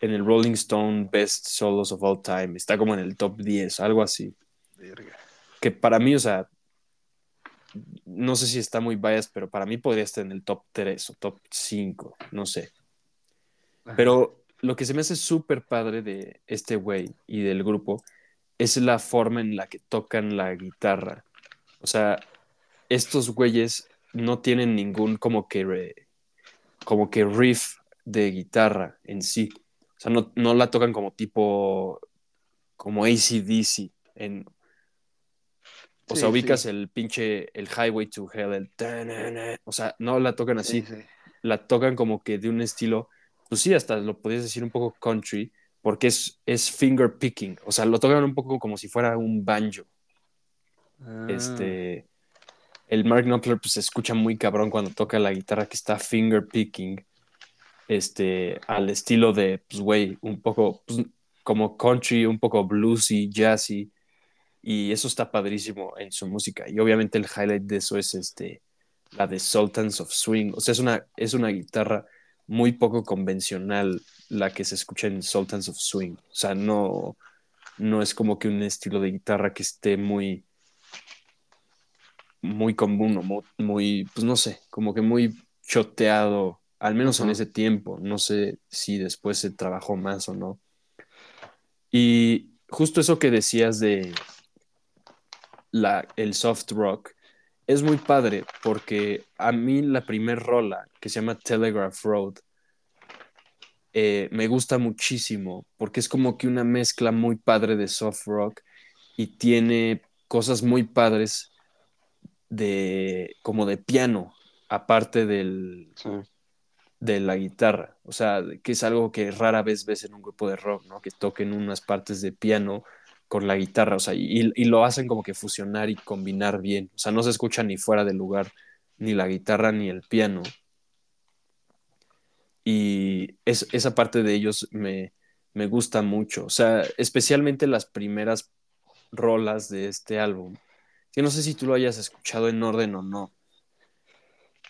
en el Rolling Stone Best Solos of All Time. Está como en el top 10, algo así. Verga. Que para mí, o sea, no sé si está muy biased, pero para mí podría estar en el top 3 o top 5, no sé. Pero lo que se me hace súper padre de este güey y del grupo es la forma en la que tocan la guitarra. O sea, estos güeyes no tienen ningún como que, re- como que riff de guitarra en sí. O sea, no, no la tocan como tipo, como ACDC. En, o Sí, sea, ubicas sí. el pinche, el Highway to Hell, el... tanana. O sea, no la tocan así. Sí, sí. La tocan como que de un estilo, pues sí, hasta lo podrías decir un poco country, porque es, es finger picking. O sea, lo tocan un poco como si fuera un banjo. Ah, Este, el Mark Knopfler pues se escucha muy cabrón cuando toca la guitarra que está finger picking, este, al estilo de, pues güey, un poco pues, como country, un poco bluesy, jazzy, y eso está padrísimo en su música. Y obviamente el highlight de eso es este, la de Sultans of Swing, o sea, es una, es una guitarra muy poco convencional la que se escucha en Sultans of Swing, o sea, no, no es como que un estilo de guitarra que esté muy muy común o muy, muy, pues no sé, como que muy choteado, al menos en Ajá. ese tiempo. No sé si después se trabajó más o no. Y justo eso que decías de la, el soft rock, es muy padre porque a mí la primer rola, que se llama Telegraph Road, eh, me gusta muchísimo porque es como que una mezcla muy padre de soft rock y tiene cosas muy padres de como de piano, aparte del, Sí. de la guitarra. O sea, que es algo que rara vez ves en un grupo de rock, ¿no? Que toquen unas partes de piano con la guitarra, o sea, y, y lo hacen como que fusionar y combinar bien. O sea, no se escucha ni fuera del lugar ni la guitarra ni el piano. Y es, esa parte de ellos me, me gusta mucho. O sea, especialmente las primeras rolas de este álbum. Que no sé si tú lo hayas escuchado en orden o no.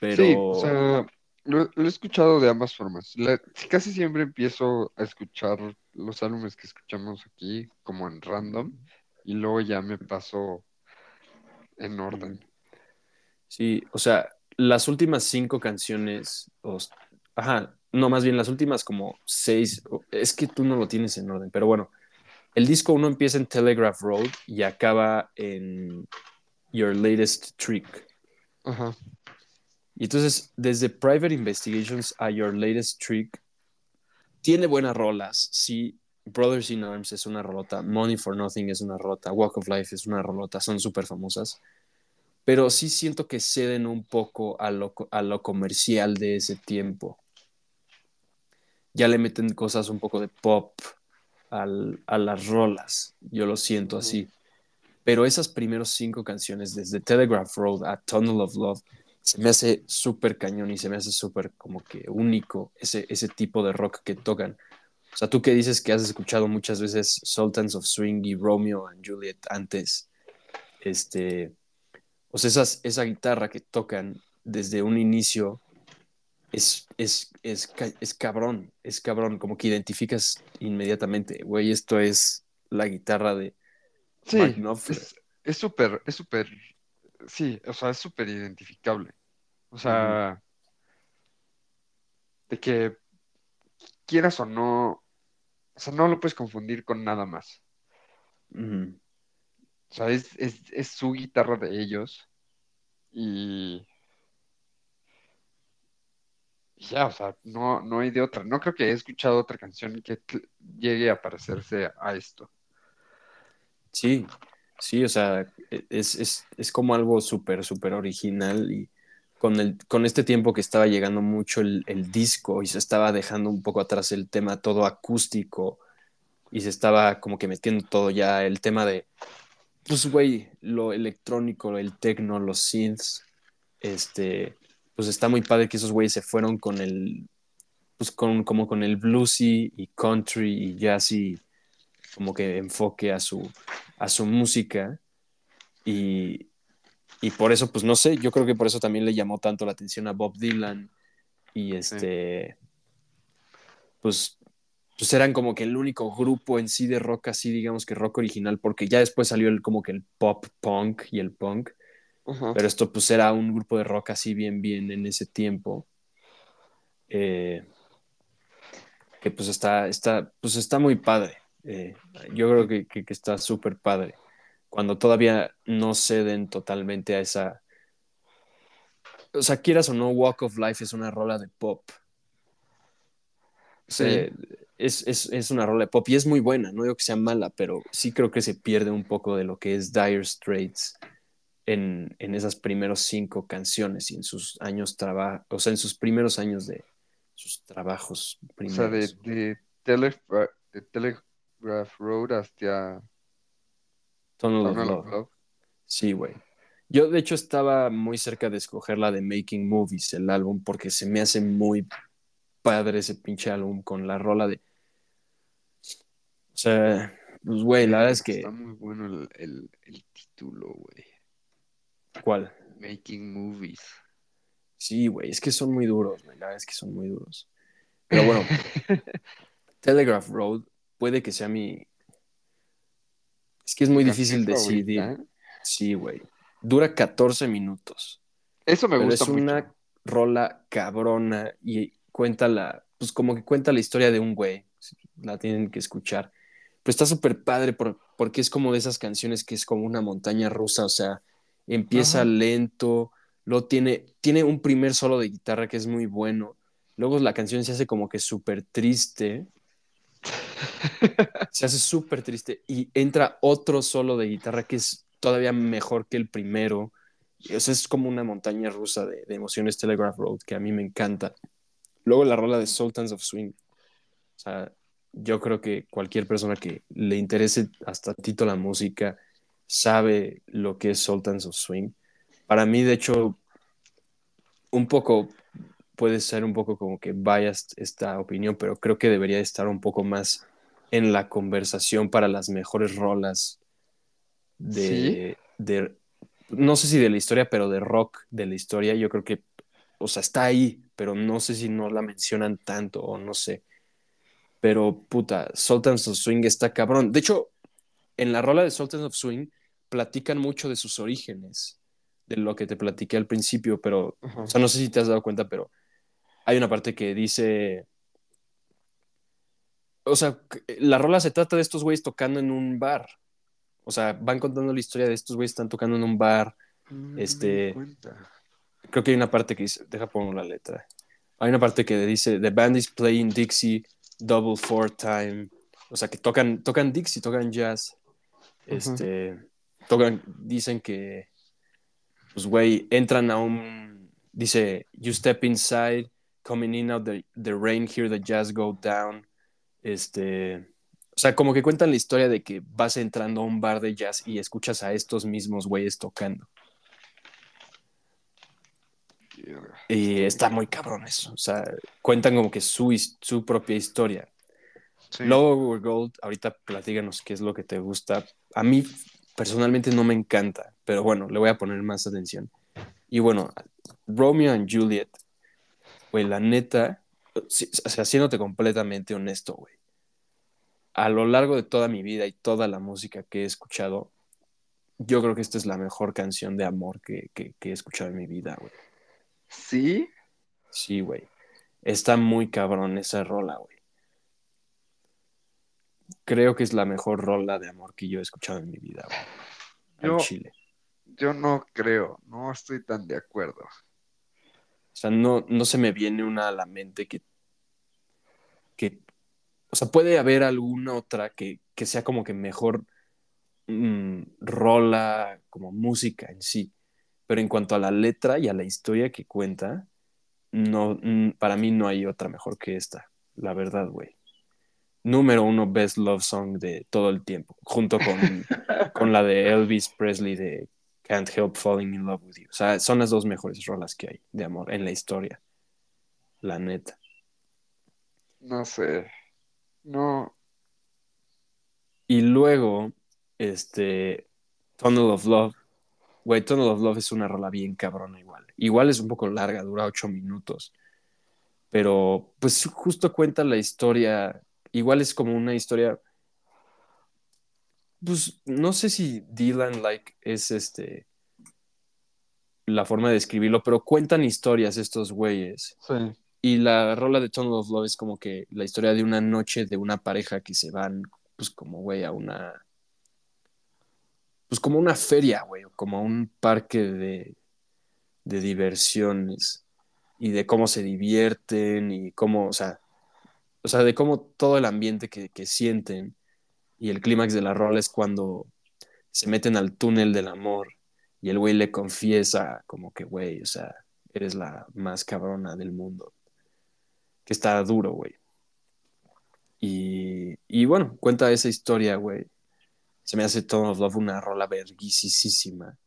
Pero. Sí, o sea, lo, lo he escuchado de ambas formas. La- casi siempre empiezo a escuchar los álbumes que escuchamos aquí como en random y luego ya me paso en orden. Sí, o sea, las últimas cinco canciones, o- ajá, no, más bien las últimas como seis, es que tú no lo tienes en orden, pero bueno, el disco uno empieza en Telegraph Road y acaba en Your Latest Trick. Ajá. Y entonces, desde Private Investigations a Your Latest Trick, tiene buenas rolas, sí. Brothers in Arms es una rolota, Money for Nothing es una rolota, Walk of Life es una rolota, son súper famosas. Pero sí siento que ceden un poco a lo, a lo comercial de ese tiempo. Ya le meten cosas un poco de pop al- a las rolas, yo lo siento así. Pero esas primeros cinco canciones, desde Telegraph Road a Tunnel of Love, se me hace súper cañón y se me hace súper como que único ese, ese tipo de rock que tocan. O sea, tú que dices que has escuchado muchas veces Sultans of Swing y Romeo and Juliet antes, este, o sea, esas, esa guitarra que tocan desde un início es, es, es, es cabrón, es cabrón, como que identificas inmediatamente, güey, esto es la guitarra de Sí, es súper, es súper, sí, o sea, es súper identificable. O sea, de que quieras o no, o sea, no lo puedes confundir con nada más. O sea, es, es, es su guitarra de ellos y ya, o sea, no, no hay de otra. No creo que he escuchado otra canción que llegue a parecerse a esto. Sí, sí, o sea, es, es, es como algo súper, súper original y con, el, con este tiempo que estaba llegando mucho el, el disco y se estaba dejando un poco atrás el tema todo acústico y se estaba como que metiendo todo ya el tema de, pues, güey, lo electrónico, el techno, los synths, este, pues está muy padre que esos güeyes se fueron con el, pues con, como con el bluesy y country y jazzy como que enfoque a su, a su música y, y por eso, pues no sé, yo creo que por eso también le llamó tanto la atención a Bob Dylan y este, pues, pues eran como que el único grupo en sí de rock así, digamos que rock original, porque ya después salió el, como que el pop punk y el punk, pero esto pues era un grupo de rock así bien, bien en ese tiempo. Eh, que pues está, está, pues está muy padre. Eh, yo creo que, que, que está súper padre. Cuando todavía no ceden totalmente a esa. O sea, quieras o no, Walk of Life es una rola de pop. O sea, Sí. es, es, es una rola de pop y es muy buena. No digo que sea mala, pero sí creo que se pierde un poco de lo que es Dire Straits en, en esas primeros cinco canciones y en sus años trabajo, o sea, en sus primeros años de sus trabajos O primeros. sea, de, de, de Telegraph Road hasta Tunnel of Tunnel Love. of Love. Sí, güey. Yo, de hecho, estaba muy cerca de escoger la de Making Movies, el álbum, porque se me hace muy padre ese pinche álbum con la rola de. O sea, pues, güey, la verdad es que. Está muy bueno el, el, el título, güey. ¿Cuál? Making Movies. Sí, güey, es que son muy duros, güey. La verdad es que son muy duros. Pero bueno, Telegraph Road puede que sea mi. Es que es muy difícil decidir. favorita. Sí, güey. Dura 14 minutos. Eso me pero gusta es una rola cabrona y cuenta la, pues como que cuenta la historia de un güey, la tienen que escuchar. Pero está súper padre por- porque es como de esas canciones que es como una montaña rusa, o sea, Empieza lento, luego tiene, tiene un primer solo de guitarra que es muy bueno. Luego la canción se hace como que súper triste. se hace súper triste y entra otro solo de guitarra que es todavía mejor que el primero. O es como una montaña rusa de, de, emociones Telegraph Road que a mí me encanta. Luego la rola de Sultans of Swing. O sea, yo creo que cualquier persona que le interese hasta tito la música sabe lo que es Sultans of Swing. Para mí, de hecho, un poco puede ser un poco como que biased esta opinión, pero creo que debería estar un poco más en la conversación para las mejores rolas de, de, no sé si de la historia, pero de rock de la historia. Yo creo que, o sea, está ahí, pero no sé si no la mencionan tanto o no sé. Pero puta, Sultans of Swing está cabrón. De hecho, en la rola de Sultans of Swing platican mucho de sus orígenes, de lo que te platiqué al principio, pero, o sea, no sé si te has dado cuenta, pero hay una parte que dice, o sea, la rola se trata de estos güeyes tocando en un bar. O sea, van contando la historia de estos güeyes están tocando en un bar. Mm, este, creo que hay una parte que dice, deja poner la letra. Hay una parte que dice, The band is playing Dixie double four time. O sea, que tocan, tocan Dixie, tocan jazz. Este, tocan, dicen que, pues, güey, entran a un, dice, you step inside, coming in out the, the rain, hear the jazz go down. Este, o sea, como que cuentan la historia de que vas entrando a un bar de jazz y escuchas a estos mismos güeyes tocando. Y está muy cabrón eso. O sea, cuentan como que su, su propia historia. Sí. Lower Gold, ahorita platíganos qué es lo que te gusta. A mí personalmente no me encanta, pero bueno, le voy a poner más atención. Y bueno, Romeo and Juliet, güey, la neta, o sea, haciéndote completamente honesto, güey. A lo largo de toda mi vida y toda la música que he escuchado, yo creo que esta es la mejor canción de amor que, que, que he escuchado en mi vida, güey. ¿Sí? Sí, güey. Está muy cabrón esa rola, güey. Creo que es la mejor rola de amor que yo he escuchado en mi vida, güey. Yo, Chile. Yo no creo, no estoy tan de acuerdo. O sea, no, no se me viene una a la mente que, que o sea, puede haber alguna otra que, que sea como que mejor mm, rola, como música en sí pero en cuanto a la letra y a la historia que cuenta, no, para mí no hay otra mejor que esta, la verdad, güey. Número uno Best Love Song de todo el tiempo, junto con, con la de Elvis Presley de Can't Help Falling in Love with You. O sea, son las dos mejores rolas que hay de amor en la historia. La neta. No sé. No. Y luego, este, Tunnel of Love Güey, Tunnel of Love es una rola bien cabrona igual. Igual es un poco larga, dura ocho minutos. Pero pues justo cuenta la historia. Igual es como una historia. Pues no sé si Dylan like es este la forma de escribirlo, pero cuentan historias estos güeyes. Sí. Y la rola de Tunnel of Love es como que la historia de una noche de una pareja que se van, pues como güey, a una pues como una feria, güey, como un parque de, de diversiones y de cómo se divierten y cómo, o sea, o sea, de cómo todo el ambiente que, que sienten y el clímax de la rola es cuando se meten al túnel del amor y el güey le confiesa como que, güey, o sea, eres la más cabrona del mundo. Que está duro, güey. Y, y bueno, cuenta esa historia, güey se me hace Tone of Love una rola verguisísima.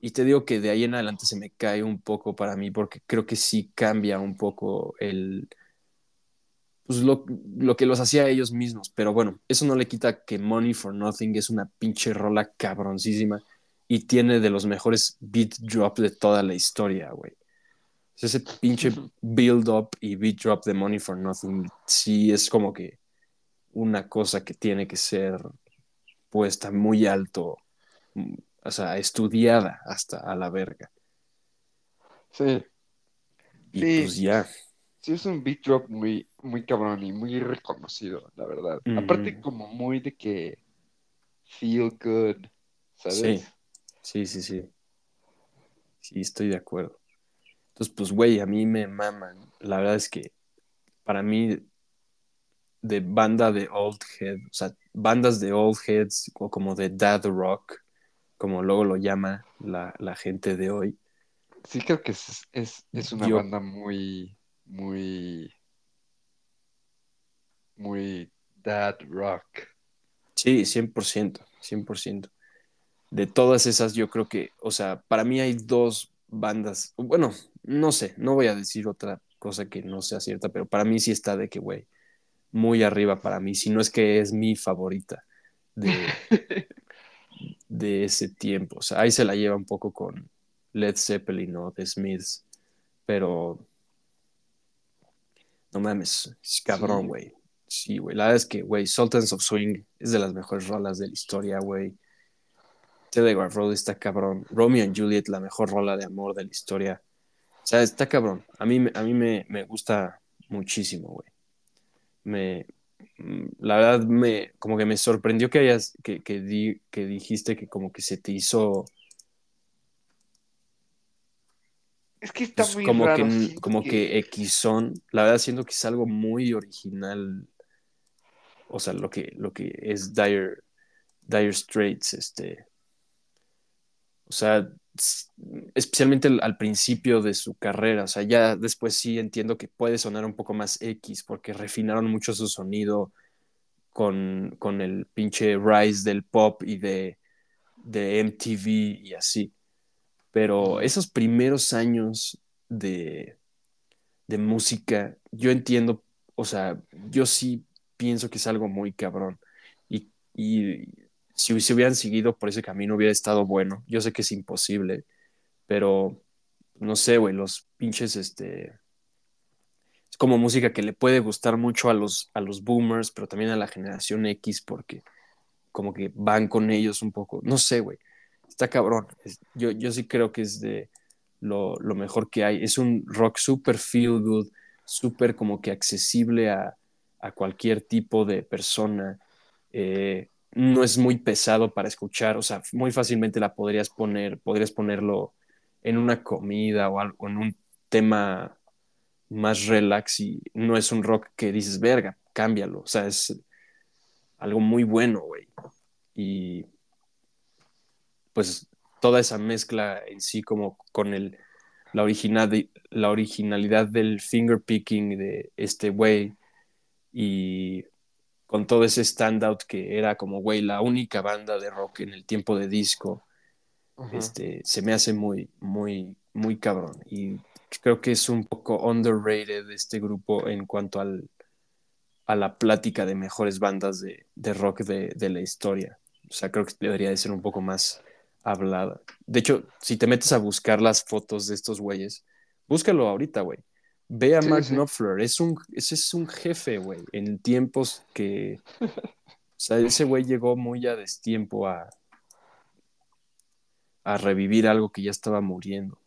Y te digo que de ahí en adelante se me cae un poco para mí, porque creo que sí cambia un poco el. Pues lo, lo que los hacía ellos mismos. Pero bueno, eso no le quita que Money for Nothing es una pinche rola cabroncísima y tiene de los mejores beat drop de toda la historia, güey. Ese pinche build up y beat drop de Money for Nothing sí es como que una cosa que tiene que ser puesta muy alto, o sea, estudiada hasta a la verga. Sí. Y pues ya. Sí, es un beat drop muy, muy cabrón y muy reconocido, la verdad. Aparte, como muy de que feel good, ¿sabes? Sí, sí, sí, sí. Sí, estoy de acuerdo. Entonces, pues, güey, a mí me maman. La verdad es que para mí, de banda de old head, o sea, bandas de old heads o como de dad rock, como luego lo llama la, la gente de hoy. Sí, creo que es, es, es una Yo- banda muy, muy, muy dad rock. Sí, 100%, 100%. De todas esas, yo creo que, o sea, para mí hay dos bandas, bueno, no sé, no voy a decir otra cosa que no sea cierta, pero para mí sí está de que, güey, muy arriba para mí, si no es que es mi favorita de, de ese tiempo. O sea, ahí se la lleva un poco con Led Zeppelin o The Smiths, pero no mames, es cabrón, Sí. güey. Sí, güey. La verdad es que, güey, Sultans of Swing es de las mejores rolas de la historia, güey. Telegraph Road está cabrón. Romeo and Juliet, la mejor rola de amor de la historia. O sea, está cabrón. A mí, me- a mí me, me gusta muchísimo, güey. Me, mm, la verdad, me, como que me sorprendió que hayas, que, que, di- que dijiste que como que se te hizo, Es que está pues, muy como raro. que, como que Xon. La verdad, siento que es algo muy original. O sea, lo que, lo que es Dire, Dire Straits, este. O sea, especialmente al, al principio de su carrera. O sea, ya después sí entiendo que puede sonar un poco más X, porque refinaron mucho su sonido con, con el pinche rise del pop y de, de MTV y así. Pero esos primeros años de, de música, yo entiendo, o sea, yo sí pienso que es algo muy cabrón. Y, y si se hubieran seguido por ese camino hubiera estado bueno. Yo sé que es imposible, pero no sé, güey, los pinches, este... Es como música que le puede gustar mucho a los, a los boomers, pero también a la generación X, porque como que van con ellos un poco. No sé, güey. Está cabrón. Yo, yo sí creo que es de lo, lo mejor que hay. Es un rock súper feel good, súper como que accesible a, a cualquier tipo de persona. Eh, no es muy pesado para escuchar, o sea, muy fácilmente la podrías poner, podrías ponerlo en una comida o algo, en un tema más relax y no es un rock que dices, verga, cámbialo. O sea, es algo muy bueno, güey. Y pues toda esa mezcla en sí como con el, la, original, la originalidad del finger picking de este güey y con todo ese standout que era como, güey, la única banda de rock en el tiempo de disco, este, se me hace muy, muy, muy cabrón. Y creo que es un poco underrated este grupo en cuanto al, a la plática de mejores bandas de, de rock de, de, la historia. O sea, creo que debería de ser un poco más hablada. De hecho, si te metes a buscar las fotos de estos güeyes, búscalo ahorita, güey. Ve a Sí, Mark sí. Knopfler, es un, ese es un jefe, güey, en tiempos que... O sea, ese güey llegó muy a destiempo a, a revivir algo que ya estaba muriendo.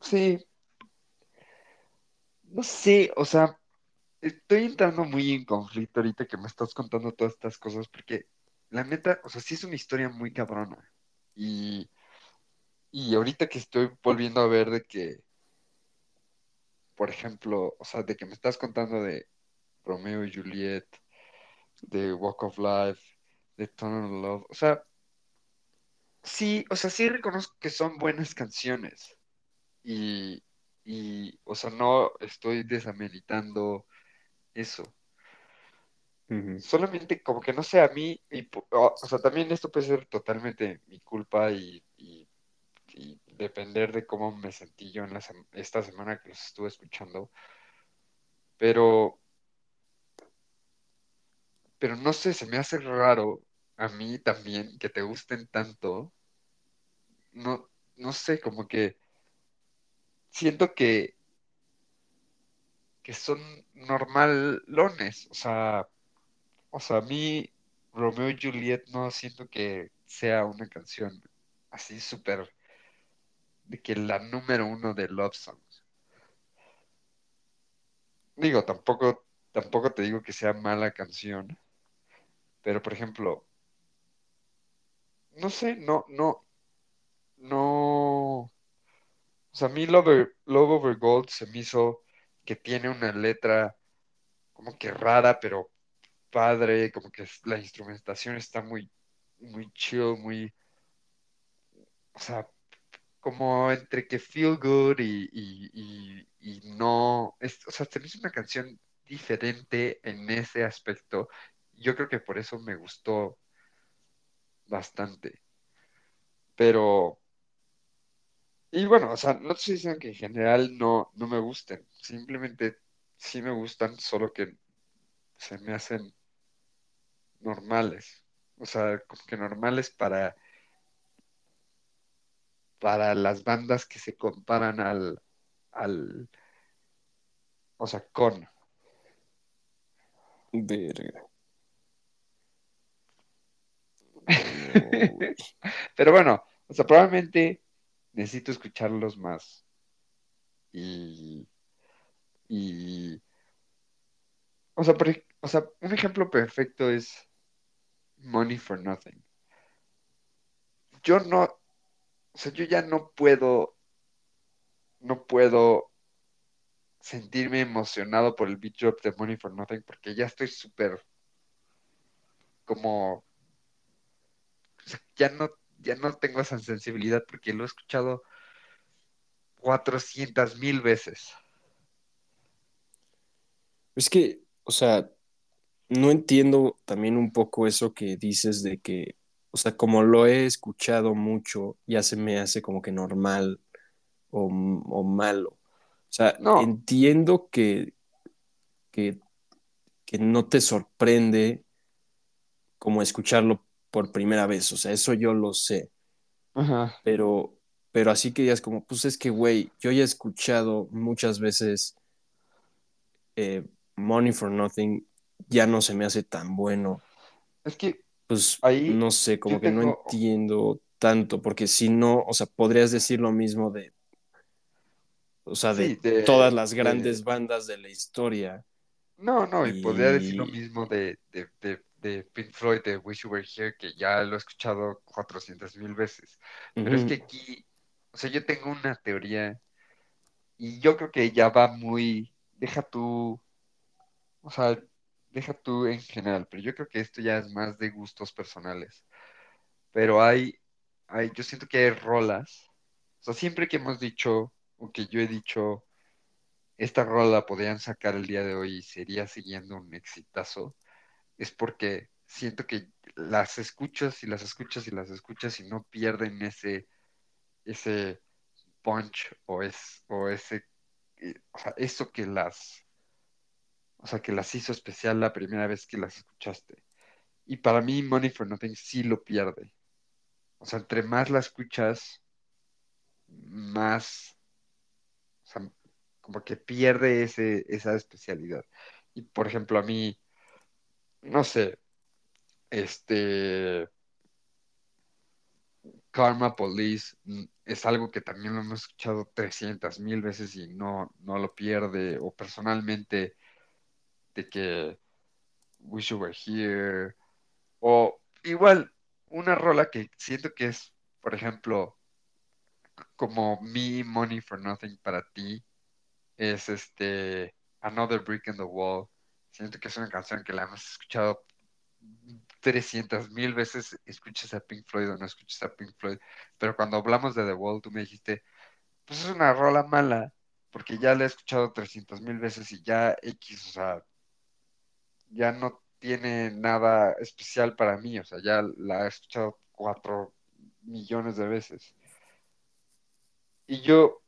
Sí. No sé, o sea, estoy entrando muy en conflicto ahorita que me estás contando todas estas cosas, porque la neta, o sea, sí es una historia muy cabrona. Y, y ahorita que estoy volviendo a ver de que, por ejemplo, o sea, de que me estás contando de Romeo y Juliet, de Walk of Life, de Tunnel Love, o sea, sí, o sea, sí reconozco que son buenas canciones. Y, y, o sea, no estoy desameritando eso. Solamente como que no sé, a mí, y, o, sea, también esto puede ser totalmente mi culpa y, y, depender de cómo me sentí yo en la esta semana que los estuve escuchando. Pero, pero no sé, se me hace raro a mí también que te gusten tanto. No, no sé, como que siento que que son normalones, o sea, o sea, a mí Romeo y Juliet no siento que sea una canción así súper de que la número uno de Love Songs. Digo, tampoco, tampoco te digo que sea mala canción, pero por ejemplo, no sé, no, no, no. O sea, a mí Love, Love Over Gold se me hizo que tiene una letra como que rara, pero padre, como que la instrumentación está muy, muy chill, muy, o sea, como entre que feel good y, y, no, es, o sea, se una canción diferente en ese aspecto. Yo creo que por eso me gustó bastante. Pero, y bueno, o sea, no estoy diciendo que en general no, no me gusten, simplemente sí me gustan, solo que se me hacen normales. O sea, como que normales para, para las bandas que se comparan al, al, o sea, con. Verga. Pero bueno, o sea, probablemente necesito escucharlos más. Y, y, o sea, por- o sea, un ejemplo perfecto es Money for Nothing. Yo no, o sea, yo ya no puedo, no puedo sentirme emocionado por el beat drop de Money for Nothing porque ya estoy súper como, ya no, ya no tengo esa sensibilidad porque lo he escuchado 400 mil veces. Es que, o sea, no entiendo también un poco eso que dices de que, o sea, como lo he escuchado mucho, ya se me hace como que normal o, o malo. O sea, No, entiendo que, que, que no te sorprende como escucharlo por primera vez, o sea, eso yo lo sé, ajá. pero, pero así que digas como, pues es que, güey, yo ya he escuchado muchas veces eh, Money for Nothing, ya no se me hace tan bueno Es que pues ahí no sé, como que no entiendo tanto, porque si no, o sea, podrías decir lo mismo de, o sea, sí, de todas las de grandes bandas de la historia. No, no, y podría decir lo mismo de, de, de, de Pink Floyd, de Wish You Were Here, que ya lo he escuchado 400 mil veces. Pero es que aquí, o sea, yo tengo una teoría y yo creo que ya va muy, deja tú, o sea, deja tú en general, pero yo creo que esto ya es más de gustos personales. Pero hay, hay, yo siento que hay rolas, o sea, siempre que hemos dicho, o que yo he dicho, esta rola la podrían sacar el día de hoy y sería siguiendo un exitazo es porque siento que las escuchas y las escuchas y las escuchas y no pierden ese, ese punch o, es, o ese, eh, o sea, eso que las, o sea, que las hizo especial la primera vez que las escuchaste. Y para mí Money for Nothing sí lo pierde. O sea, entre más la escuchas, más, o sea, como que pierde ese, esa especialidad. Y por ejemplo, a mí, no sé, este... Karma Police mm, es algo que también lo hemos escuchado 300 mil veces y no, no lo pierde. O personalmente, de que Wish You Were Here. O igual, una rola que siento que es, por ejemplo, como Me Money for Nothing para ti, es este Another Brick in the Wall. Siento que es una canción que la hemos escuchado 300 mil veces, escuches a Pink Floyd o no escuches a Pink Floyd. Pero cuando hablamos de The Wall, tú me dijiste, pues es una rola mala, porque ya la he escuchado 300 mil veces y ya X, o sea, ya no tiene nada especial para mí, o sea, ya la he escuchado cuatro millones de veces. Y yo,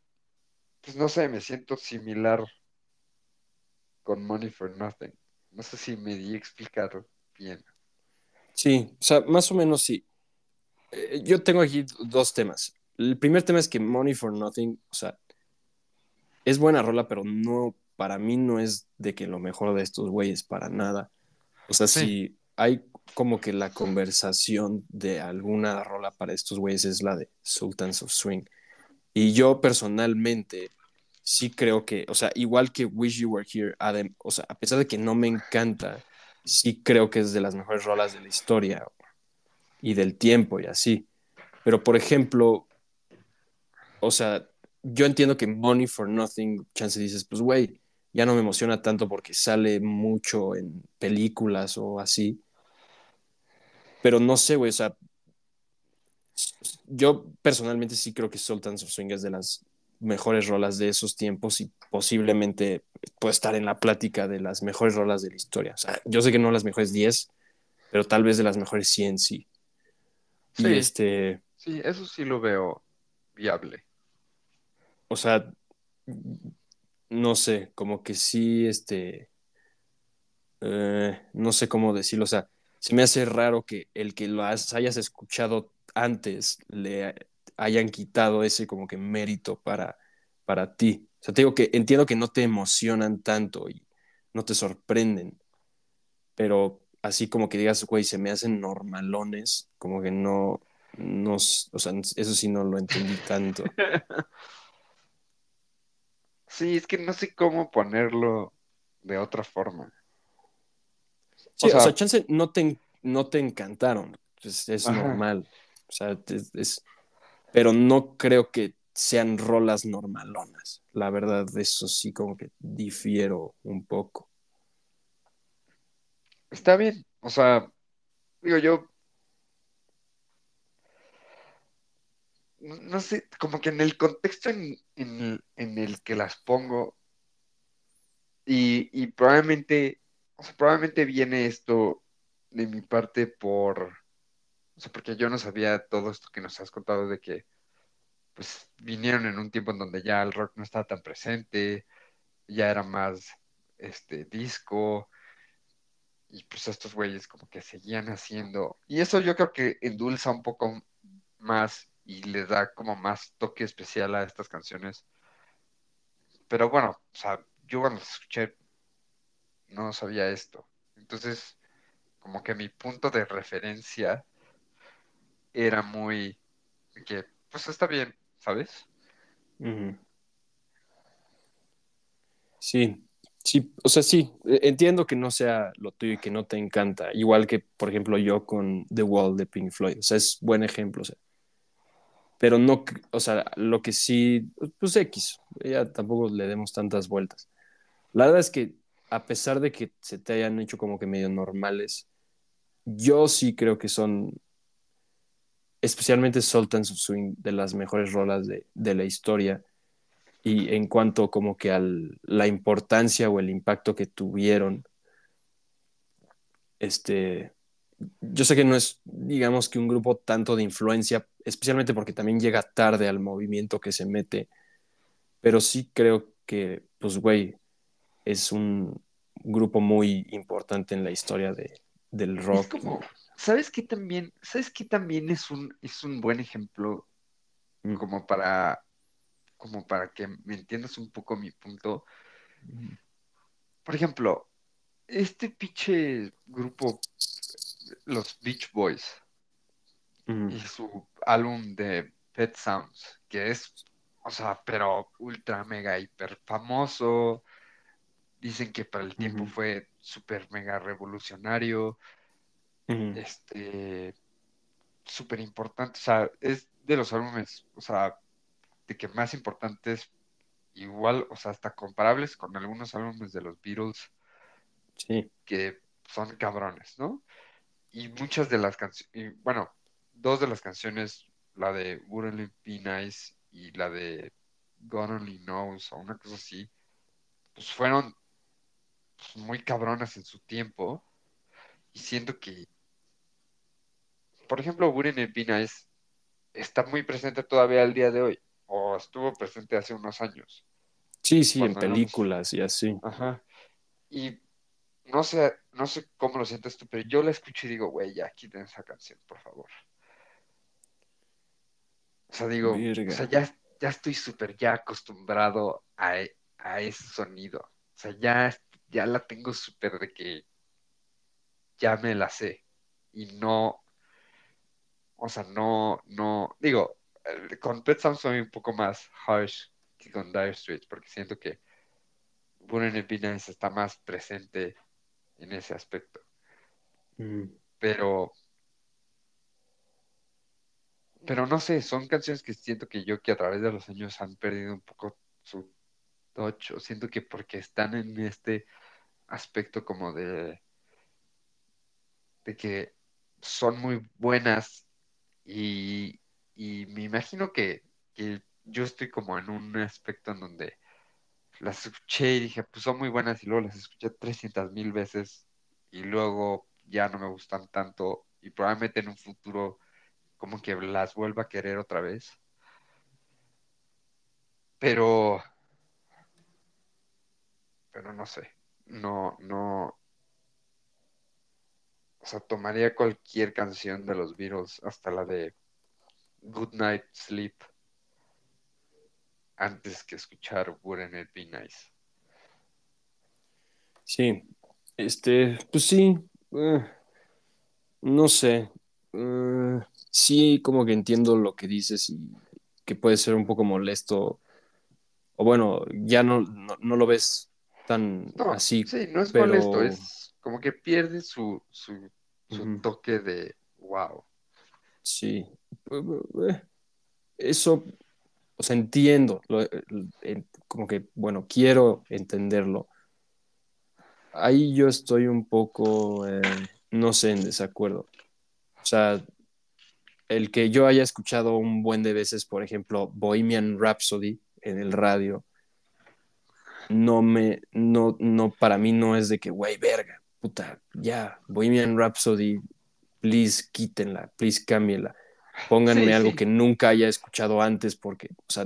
pues no sé, me siento similar con Money for Nothing. No sé si me di a explicar bien. sí, o sea, más o menos sí. Eh, yo tengo aquí dos temas. El primer tema es que Money for Nothing, o sea, es buena rola, pero no, para mí no es de que lo mejor de estos güeyes, para nada. O sea, Sí, si hay como que la conversación de alguna rola para estos güeyes es la de Sultans of Swing. Y yo personalmente sí creo que, o sea, igual que Wish You Were Here, Adam, o sea, a pesar de que no me encanta, sí creo que es de las mejores rolas de la historia y del tiempo y así. Pero, por ejemplo, o sea, yo entiendo que Money for Nothing, chance dices, pues güey, ya no me emociona tanto porque sale mucho en películas o así. Pero no sé, güey, o sea, yo personalmente sí creo que Sultans of Swing es de las mejores rolas de esos tiempos y posiblemente puede estar en la plática de las mejores rolas de la historia. O sea, yo sé que no las mejores 10, pero tal vez de las mejores 100 sí. Sí. Y este, Sí, eso sí lo veo viable. o sea, no sé, como que sí, este, eh, no sé cómo decirlo, o sea, se me hace raro que el que lo hayas escuchado antes le hayan quitado ese como que mérito para, para ti. O sea, te digo que entiendo que no te emocionan tanto y no te sorprenden, pero así como que digas, güey, se me hacen normalones, como que no, no, o sea, eso sí no lo entendí tanto. Sí, es que no sé cómo ponerlo de otra forma. Sí, O o sea, chance no te, no te encantaron, pues es normal, o sea, es, es- pero no creo que sean rolas normalonas, la verdad, de eso sí como que difiero un poco. Está bien. O sea, digo yo, no no sé, como que en el contexto en, en- el que las pongo, y, y probablemente, probablemente viene esto de mi parte por, o sea, porque yo no sabía todo esto que nos has contado de que, pues, vinieron en un tiempo en donde ya el rock no estaba tan presente, ya era más, este, disco, y pues estos güeyes como que seguían haciendo, y eso yo creo que endulza un poco más y le da como más toque especial a estas canciones. Pero bueno, o sea, yo cuando las escuché no sabía esto. Entonces, como que mi punto de referencia era muy que, pues está bien, ¿sabes? Sí, sí, o sea, sí, e- entiendo que no sea lo tuyo y que no te encanta, igual que, por ejemplo, yo con The Wall de Pink Floyd, o sea, es buen ejemplo, o sea, pero no, o sea, lo que sí, pues X, ya tampoco le demos tantas vueltas. La verdad es que a pesar de que se te hayan hecho como que medio normales, yo sí creo que son, especialmente Sultans of Swing, de las mejores rolas de, de la historia. Y en cuanto como que a la importancia o el impacto que tuvieron, este, yo sé que no es, digamos que un grupo tanto de influencia, especialmente porque también llega tarde al movimiento que se mete, pero sí creo que, pues, güey, es un grupo muy importante en la historia de, del Es rock. como, ¿sabes qué también, ¿sabes qué también es un, es un buen ejemplo Mm, como para, como para que me entiendas un poco mi punto? Por ejemplo, este pinche grupo, los Beach Boys, mm, y su álbum de Pet Sounds, que es, o sea, pero ultra mega hiper famoso. Dicen que para el tiempo mm, fue súper mega revolucionario, mm, este, súper importante, o sea, es de los álbumes, o sea, de que más importantes, igual, o sea, hasta comparables con algunos álbumes de los Beatles sí, que son cabrones, ¿no? Y muchas de las canciones, bueno, dos de las canciones, la de Wouldn't It Be Nice y la de God Only Knows o una cosa así, pues fueron pues, muy cabronas en su tiempo. Y siento que, por ejemplo, Wouldn't It Be Nice está muy presente todavía al día de hoy o estuvo presente hace unos años. Sí, sí, en éramos, películas y así. ajá, y no sé, no sé cómo lo sientes tú, pero yo la escucho y digo, güey, ya quiten esa canción, por favor. O sea, digo, o sea, ya, ya estoy súper ya acostumbrado a, a ese sonido. O sea, ya, ya la tengo súper de que ya me la sé. Y no, o sea, no, no, digo, eh, con Pet Sounds soy un poco más harsh que con Dire Straits, porque siento que Wouldn't It Be Nice está más presente en ese aspecto. Mm, Pero, pero no sé, son canciones que siento que yo que a través de los años han perdido un poco su touch, o siento que porque están en este aspecto como de, de que son muy buenas y, y me imagino que, que yo estoy como en un aspecto en donde las escuché y dije, pues son muy buenas y luego las escuché 300 mil veces y luego ya no me gustan tanto y probablemente en un futuro como que las vuelva a querer otra vez. Pero, pero no sé, no, no, o sea, tomaría cualquier canción de los Beatles, hasta la de Good Night Sleep, antes que escuchar Wouldn't It Be Nice. Sí, este, pues sí, eh, no sé. eh, sí, como que entiendo lo que dices y que puede ser un poco molesto. O bueno, ya no, no, no lo ves tan No, así, sí, no es pero molesto, es como que pierde su, su, toque de wow. sí. Eh, Eso, o entiendo. eh, como que, bueno, quiero entenderlo. Ahí yo estoy un poco, eh, no sé, en desacuerdo. O sea, el que yo haya escuchado un buen de veces, por ejemplo, Bohemian Rhapsody en el radio, no me, no, no, para mí no es de que, güey, verga, puta, ya, Bohemian Rhapsody, please quítenla, please Sí, pónganme algo sí, que nunca haya escuchado antes, porque, o sea,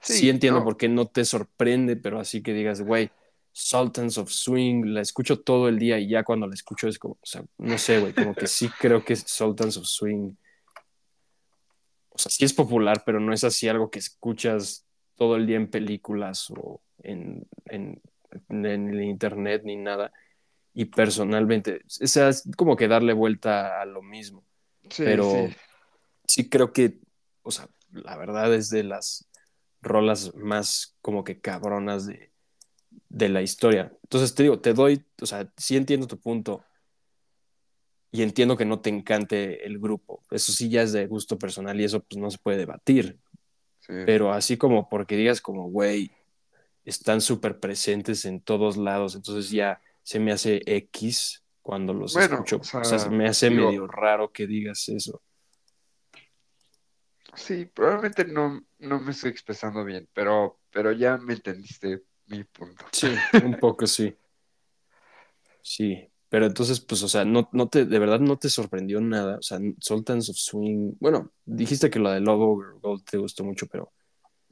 sí sí, entiendo no, por qué no te sorprende, pero así que digas, güey, Sultans of Swing, la escucho todo el día y ya cuando la escucho es como, o sea, no sé, güey, como que sí creo que Sultans of Swing o sea, sí es popular, pero no es así algo que escuchas todo el día en películas o en, en, en el internet ni nada. Y personalmente, o sea, es como que darle vuelta a lo mismo. sí, Pero sí creo que, o sea, la verdad es de las rolas más como que cabronas de, de la historia. Entonces te digo, te doy, o sea, sí entiendo tu punto y entiendo que no te encante el grupo. Eso sí ya es de gusto personal y eso pues no se puede debatir. sí. pero así como porque digas como, güey, están súper presentes en todos lados, entonces ya se me hace X cuando los Bueno, escucho, o sea, se sea, me hace digo, medio raro que digas eso. Sí, probablemente no, no me estoy expresando bien, pero, pero ya me entendiste mi punto. Sí, un poco sí, sí, pero entonces, pues, o sea, no, no te, de verdad no te sorprendió nada, o sea, Sultans of Swing, bueno, dijiste que lo de Love Over Gold te gustó mucho, pero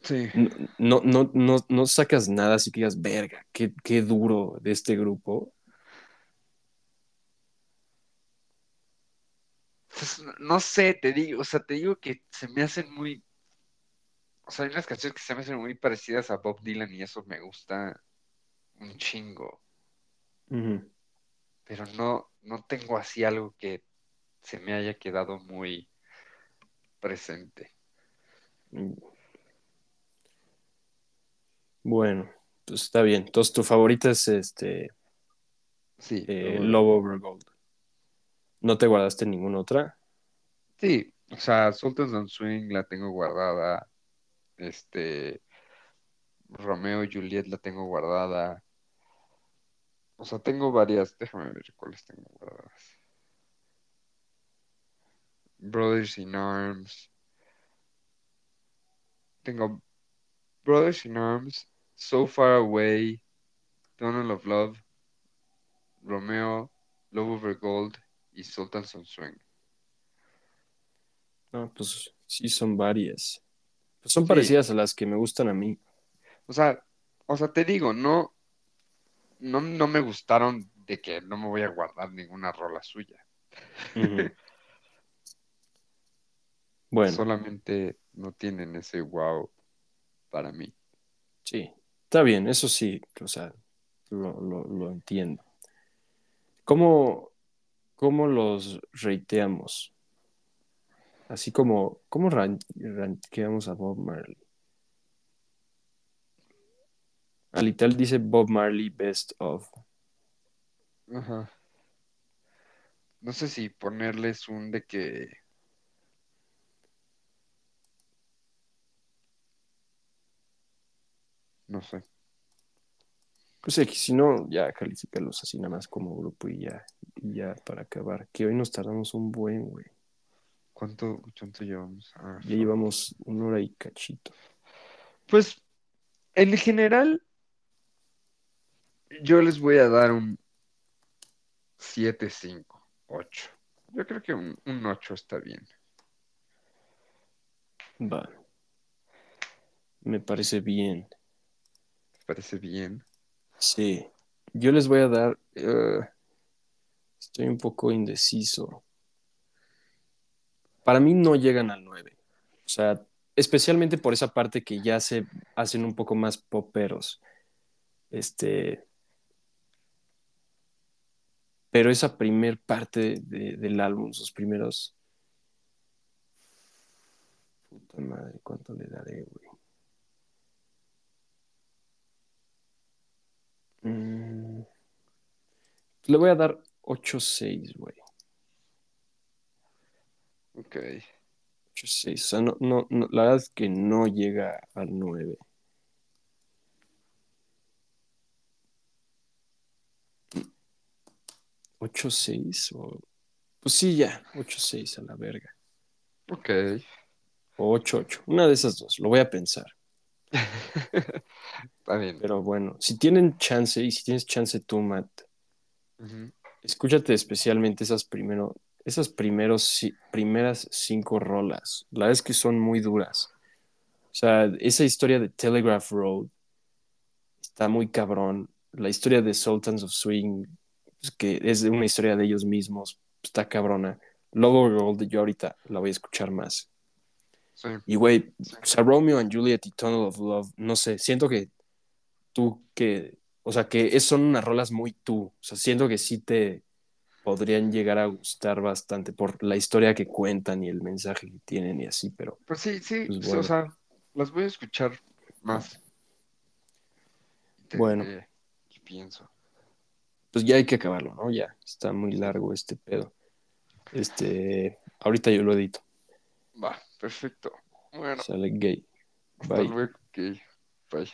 Sí, no, no, no, no, no sacas nada así que digas, verga, qué, qué duro de este grupo. Pues no sé, te digo, o sea, te digo que se me hacen muy, o sea, hay unas canciones que se me hacen muy parecidas a Bob Dylan y eso me gusta un chingo, pero no, no tengo así algo que se me haya quedado muy presente. Bueno, pues está bien. Entonces, tu favorita es este Sí, eh, Over Gold. ¿No te guardaste ninguna otra? sí, o sea, Sultans on Swing la tengo guardada, este, Romeo y Juliet la tengo guardada, o sea, tengo varias, déjame ver cuáles tengo guardadas. Brothers in Arms, tengo Brothers in Arms, So Far Away, Tunnel of Love, Romeo, Love Over Gold y Sultans on Swing. No, pues sí, son varias. Pues son Sí, parecidas a las que me gustan a mí. o sea, o sea, te digo, no, no, no me gustaron de que no me voy a guardar ninguna rola suya. Bueno, Solamente no tienen ese wow para mí. sí, está bien, eso sí, o sea, lo, lo, lo entiendo. ¿Cómo, ¿cómo los reiteamos? Así como, ¿cómo ran a Bob Marley? Ah, Alital dice Bob Marley Best of. Ajá. No sé si ponerles un de que. No sé. Pues X, si no, ya califícalos así nada más como grupo y ya, y ya para acabar. Que hoy nos tardamos un buen, güey. ¿Cuánto, cuánto llevamos? Ah, Ya llevamos una hora y cachito. Pues, en general, yo les voy a dar un 7, 5, 8. Yo creo que un, un 8 está bien. Va. Me parece bien. ¿Te parece bien? Sí. Yo les voy a dar. eh, estoy un poco indeciso. Para mí no llegan al 9. O sea, especialmente por esa parte que ya se hacen un poco más poperos. Este. Pero esa primer parte de- del álbum, sus primeros. Puta madre, ¿cuánto le daré, güey? Mm, Le voy a dar 8-6, güey. Ok. 8-6. O sea, no, no, no, la verdad es que no llega al 9. ¿8-6? O... Pues sí, ya. 8-6 a la verga. Ok. O 8-8. Una de esas dos. Lo voy a pensar. Está bien. Pero bueno, si tienen chance y si tienes chance tú, Matt, escúchate especialmente esas primero, esas primeros, ci- primeras cinco rolas. La verdad es que son muy duras. O sea, esa historia de Telegraph Road está muy cabrón. La historia de Sultans of Swing, pues, que es una historia de ellos mismos, está cabrona. Logo Girl, yo ahorita la voy a escuchar más. Sí. Y güey, o sea, Romeo and Juliet y Tunnel of Love, no sé, siento que tú que, o sea, que es- son unas rolas muy tú, o sea, siento que sí te podrían llegar a gustar bastante por la historia que cuentan y el mensaje que tienen y así, pero Pues sí, sí, Pues bueno. o sea, las voy a escuchar más. Te Bueno. qué pienso. pues ya hay que acabarlo, ¿no? Ya está muy largo este pedo. Este, ahorita yo lo edito, Va, perfecto. Bueno, sale gay. hasta Bye. luego. ok, Bye.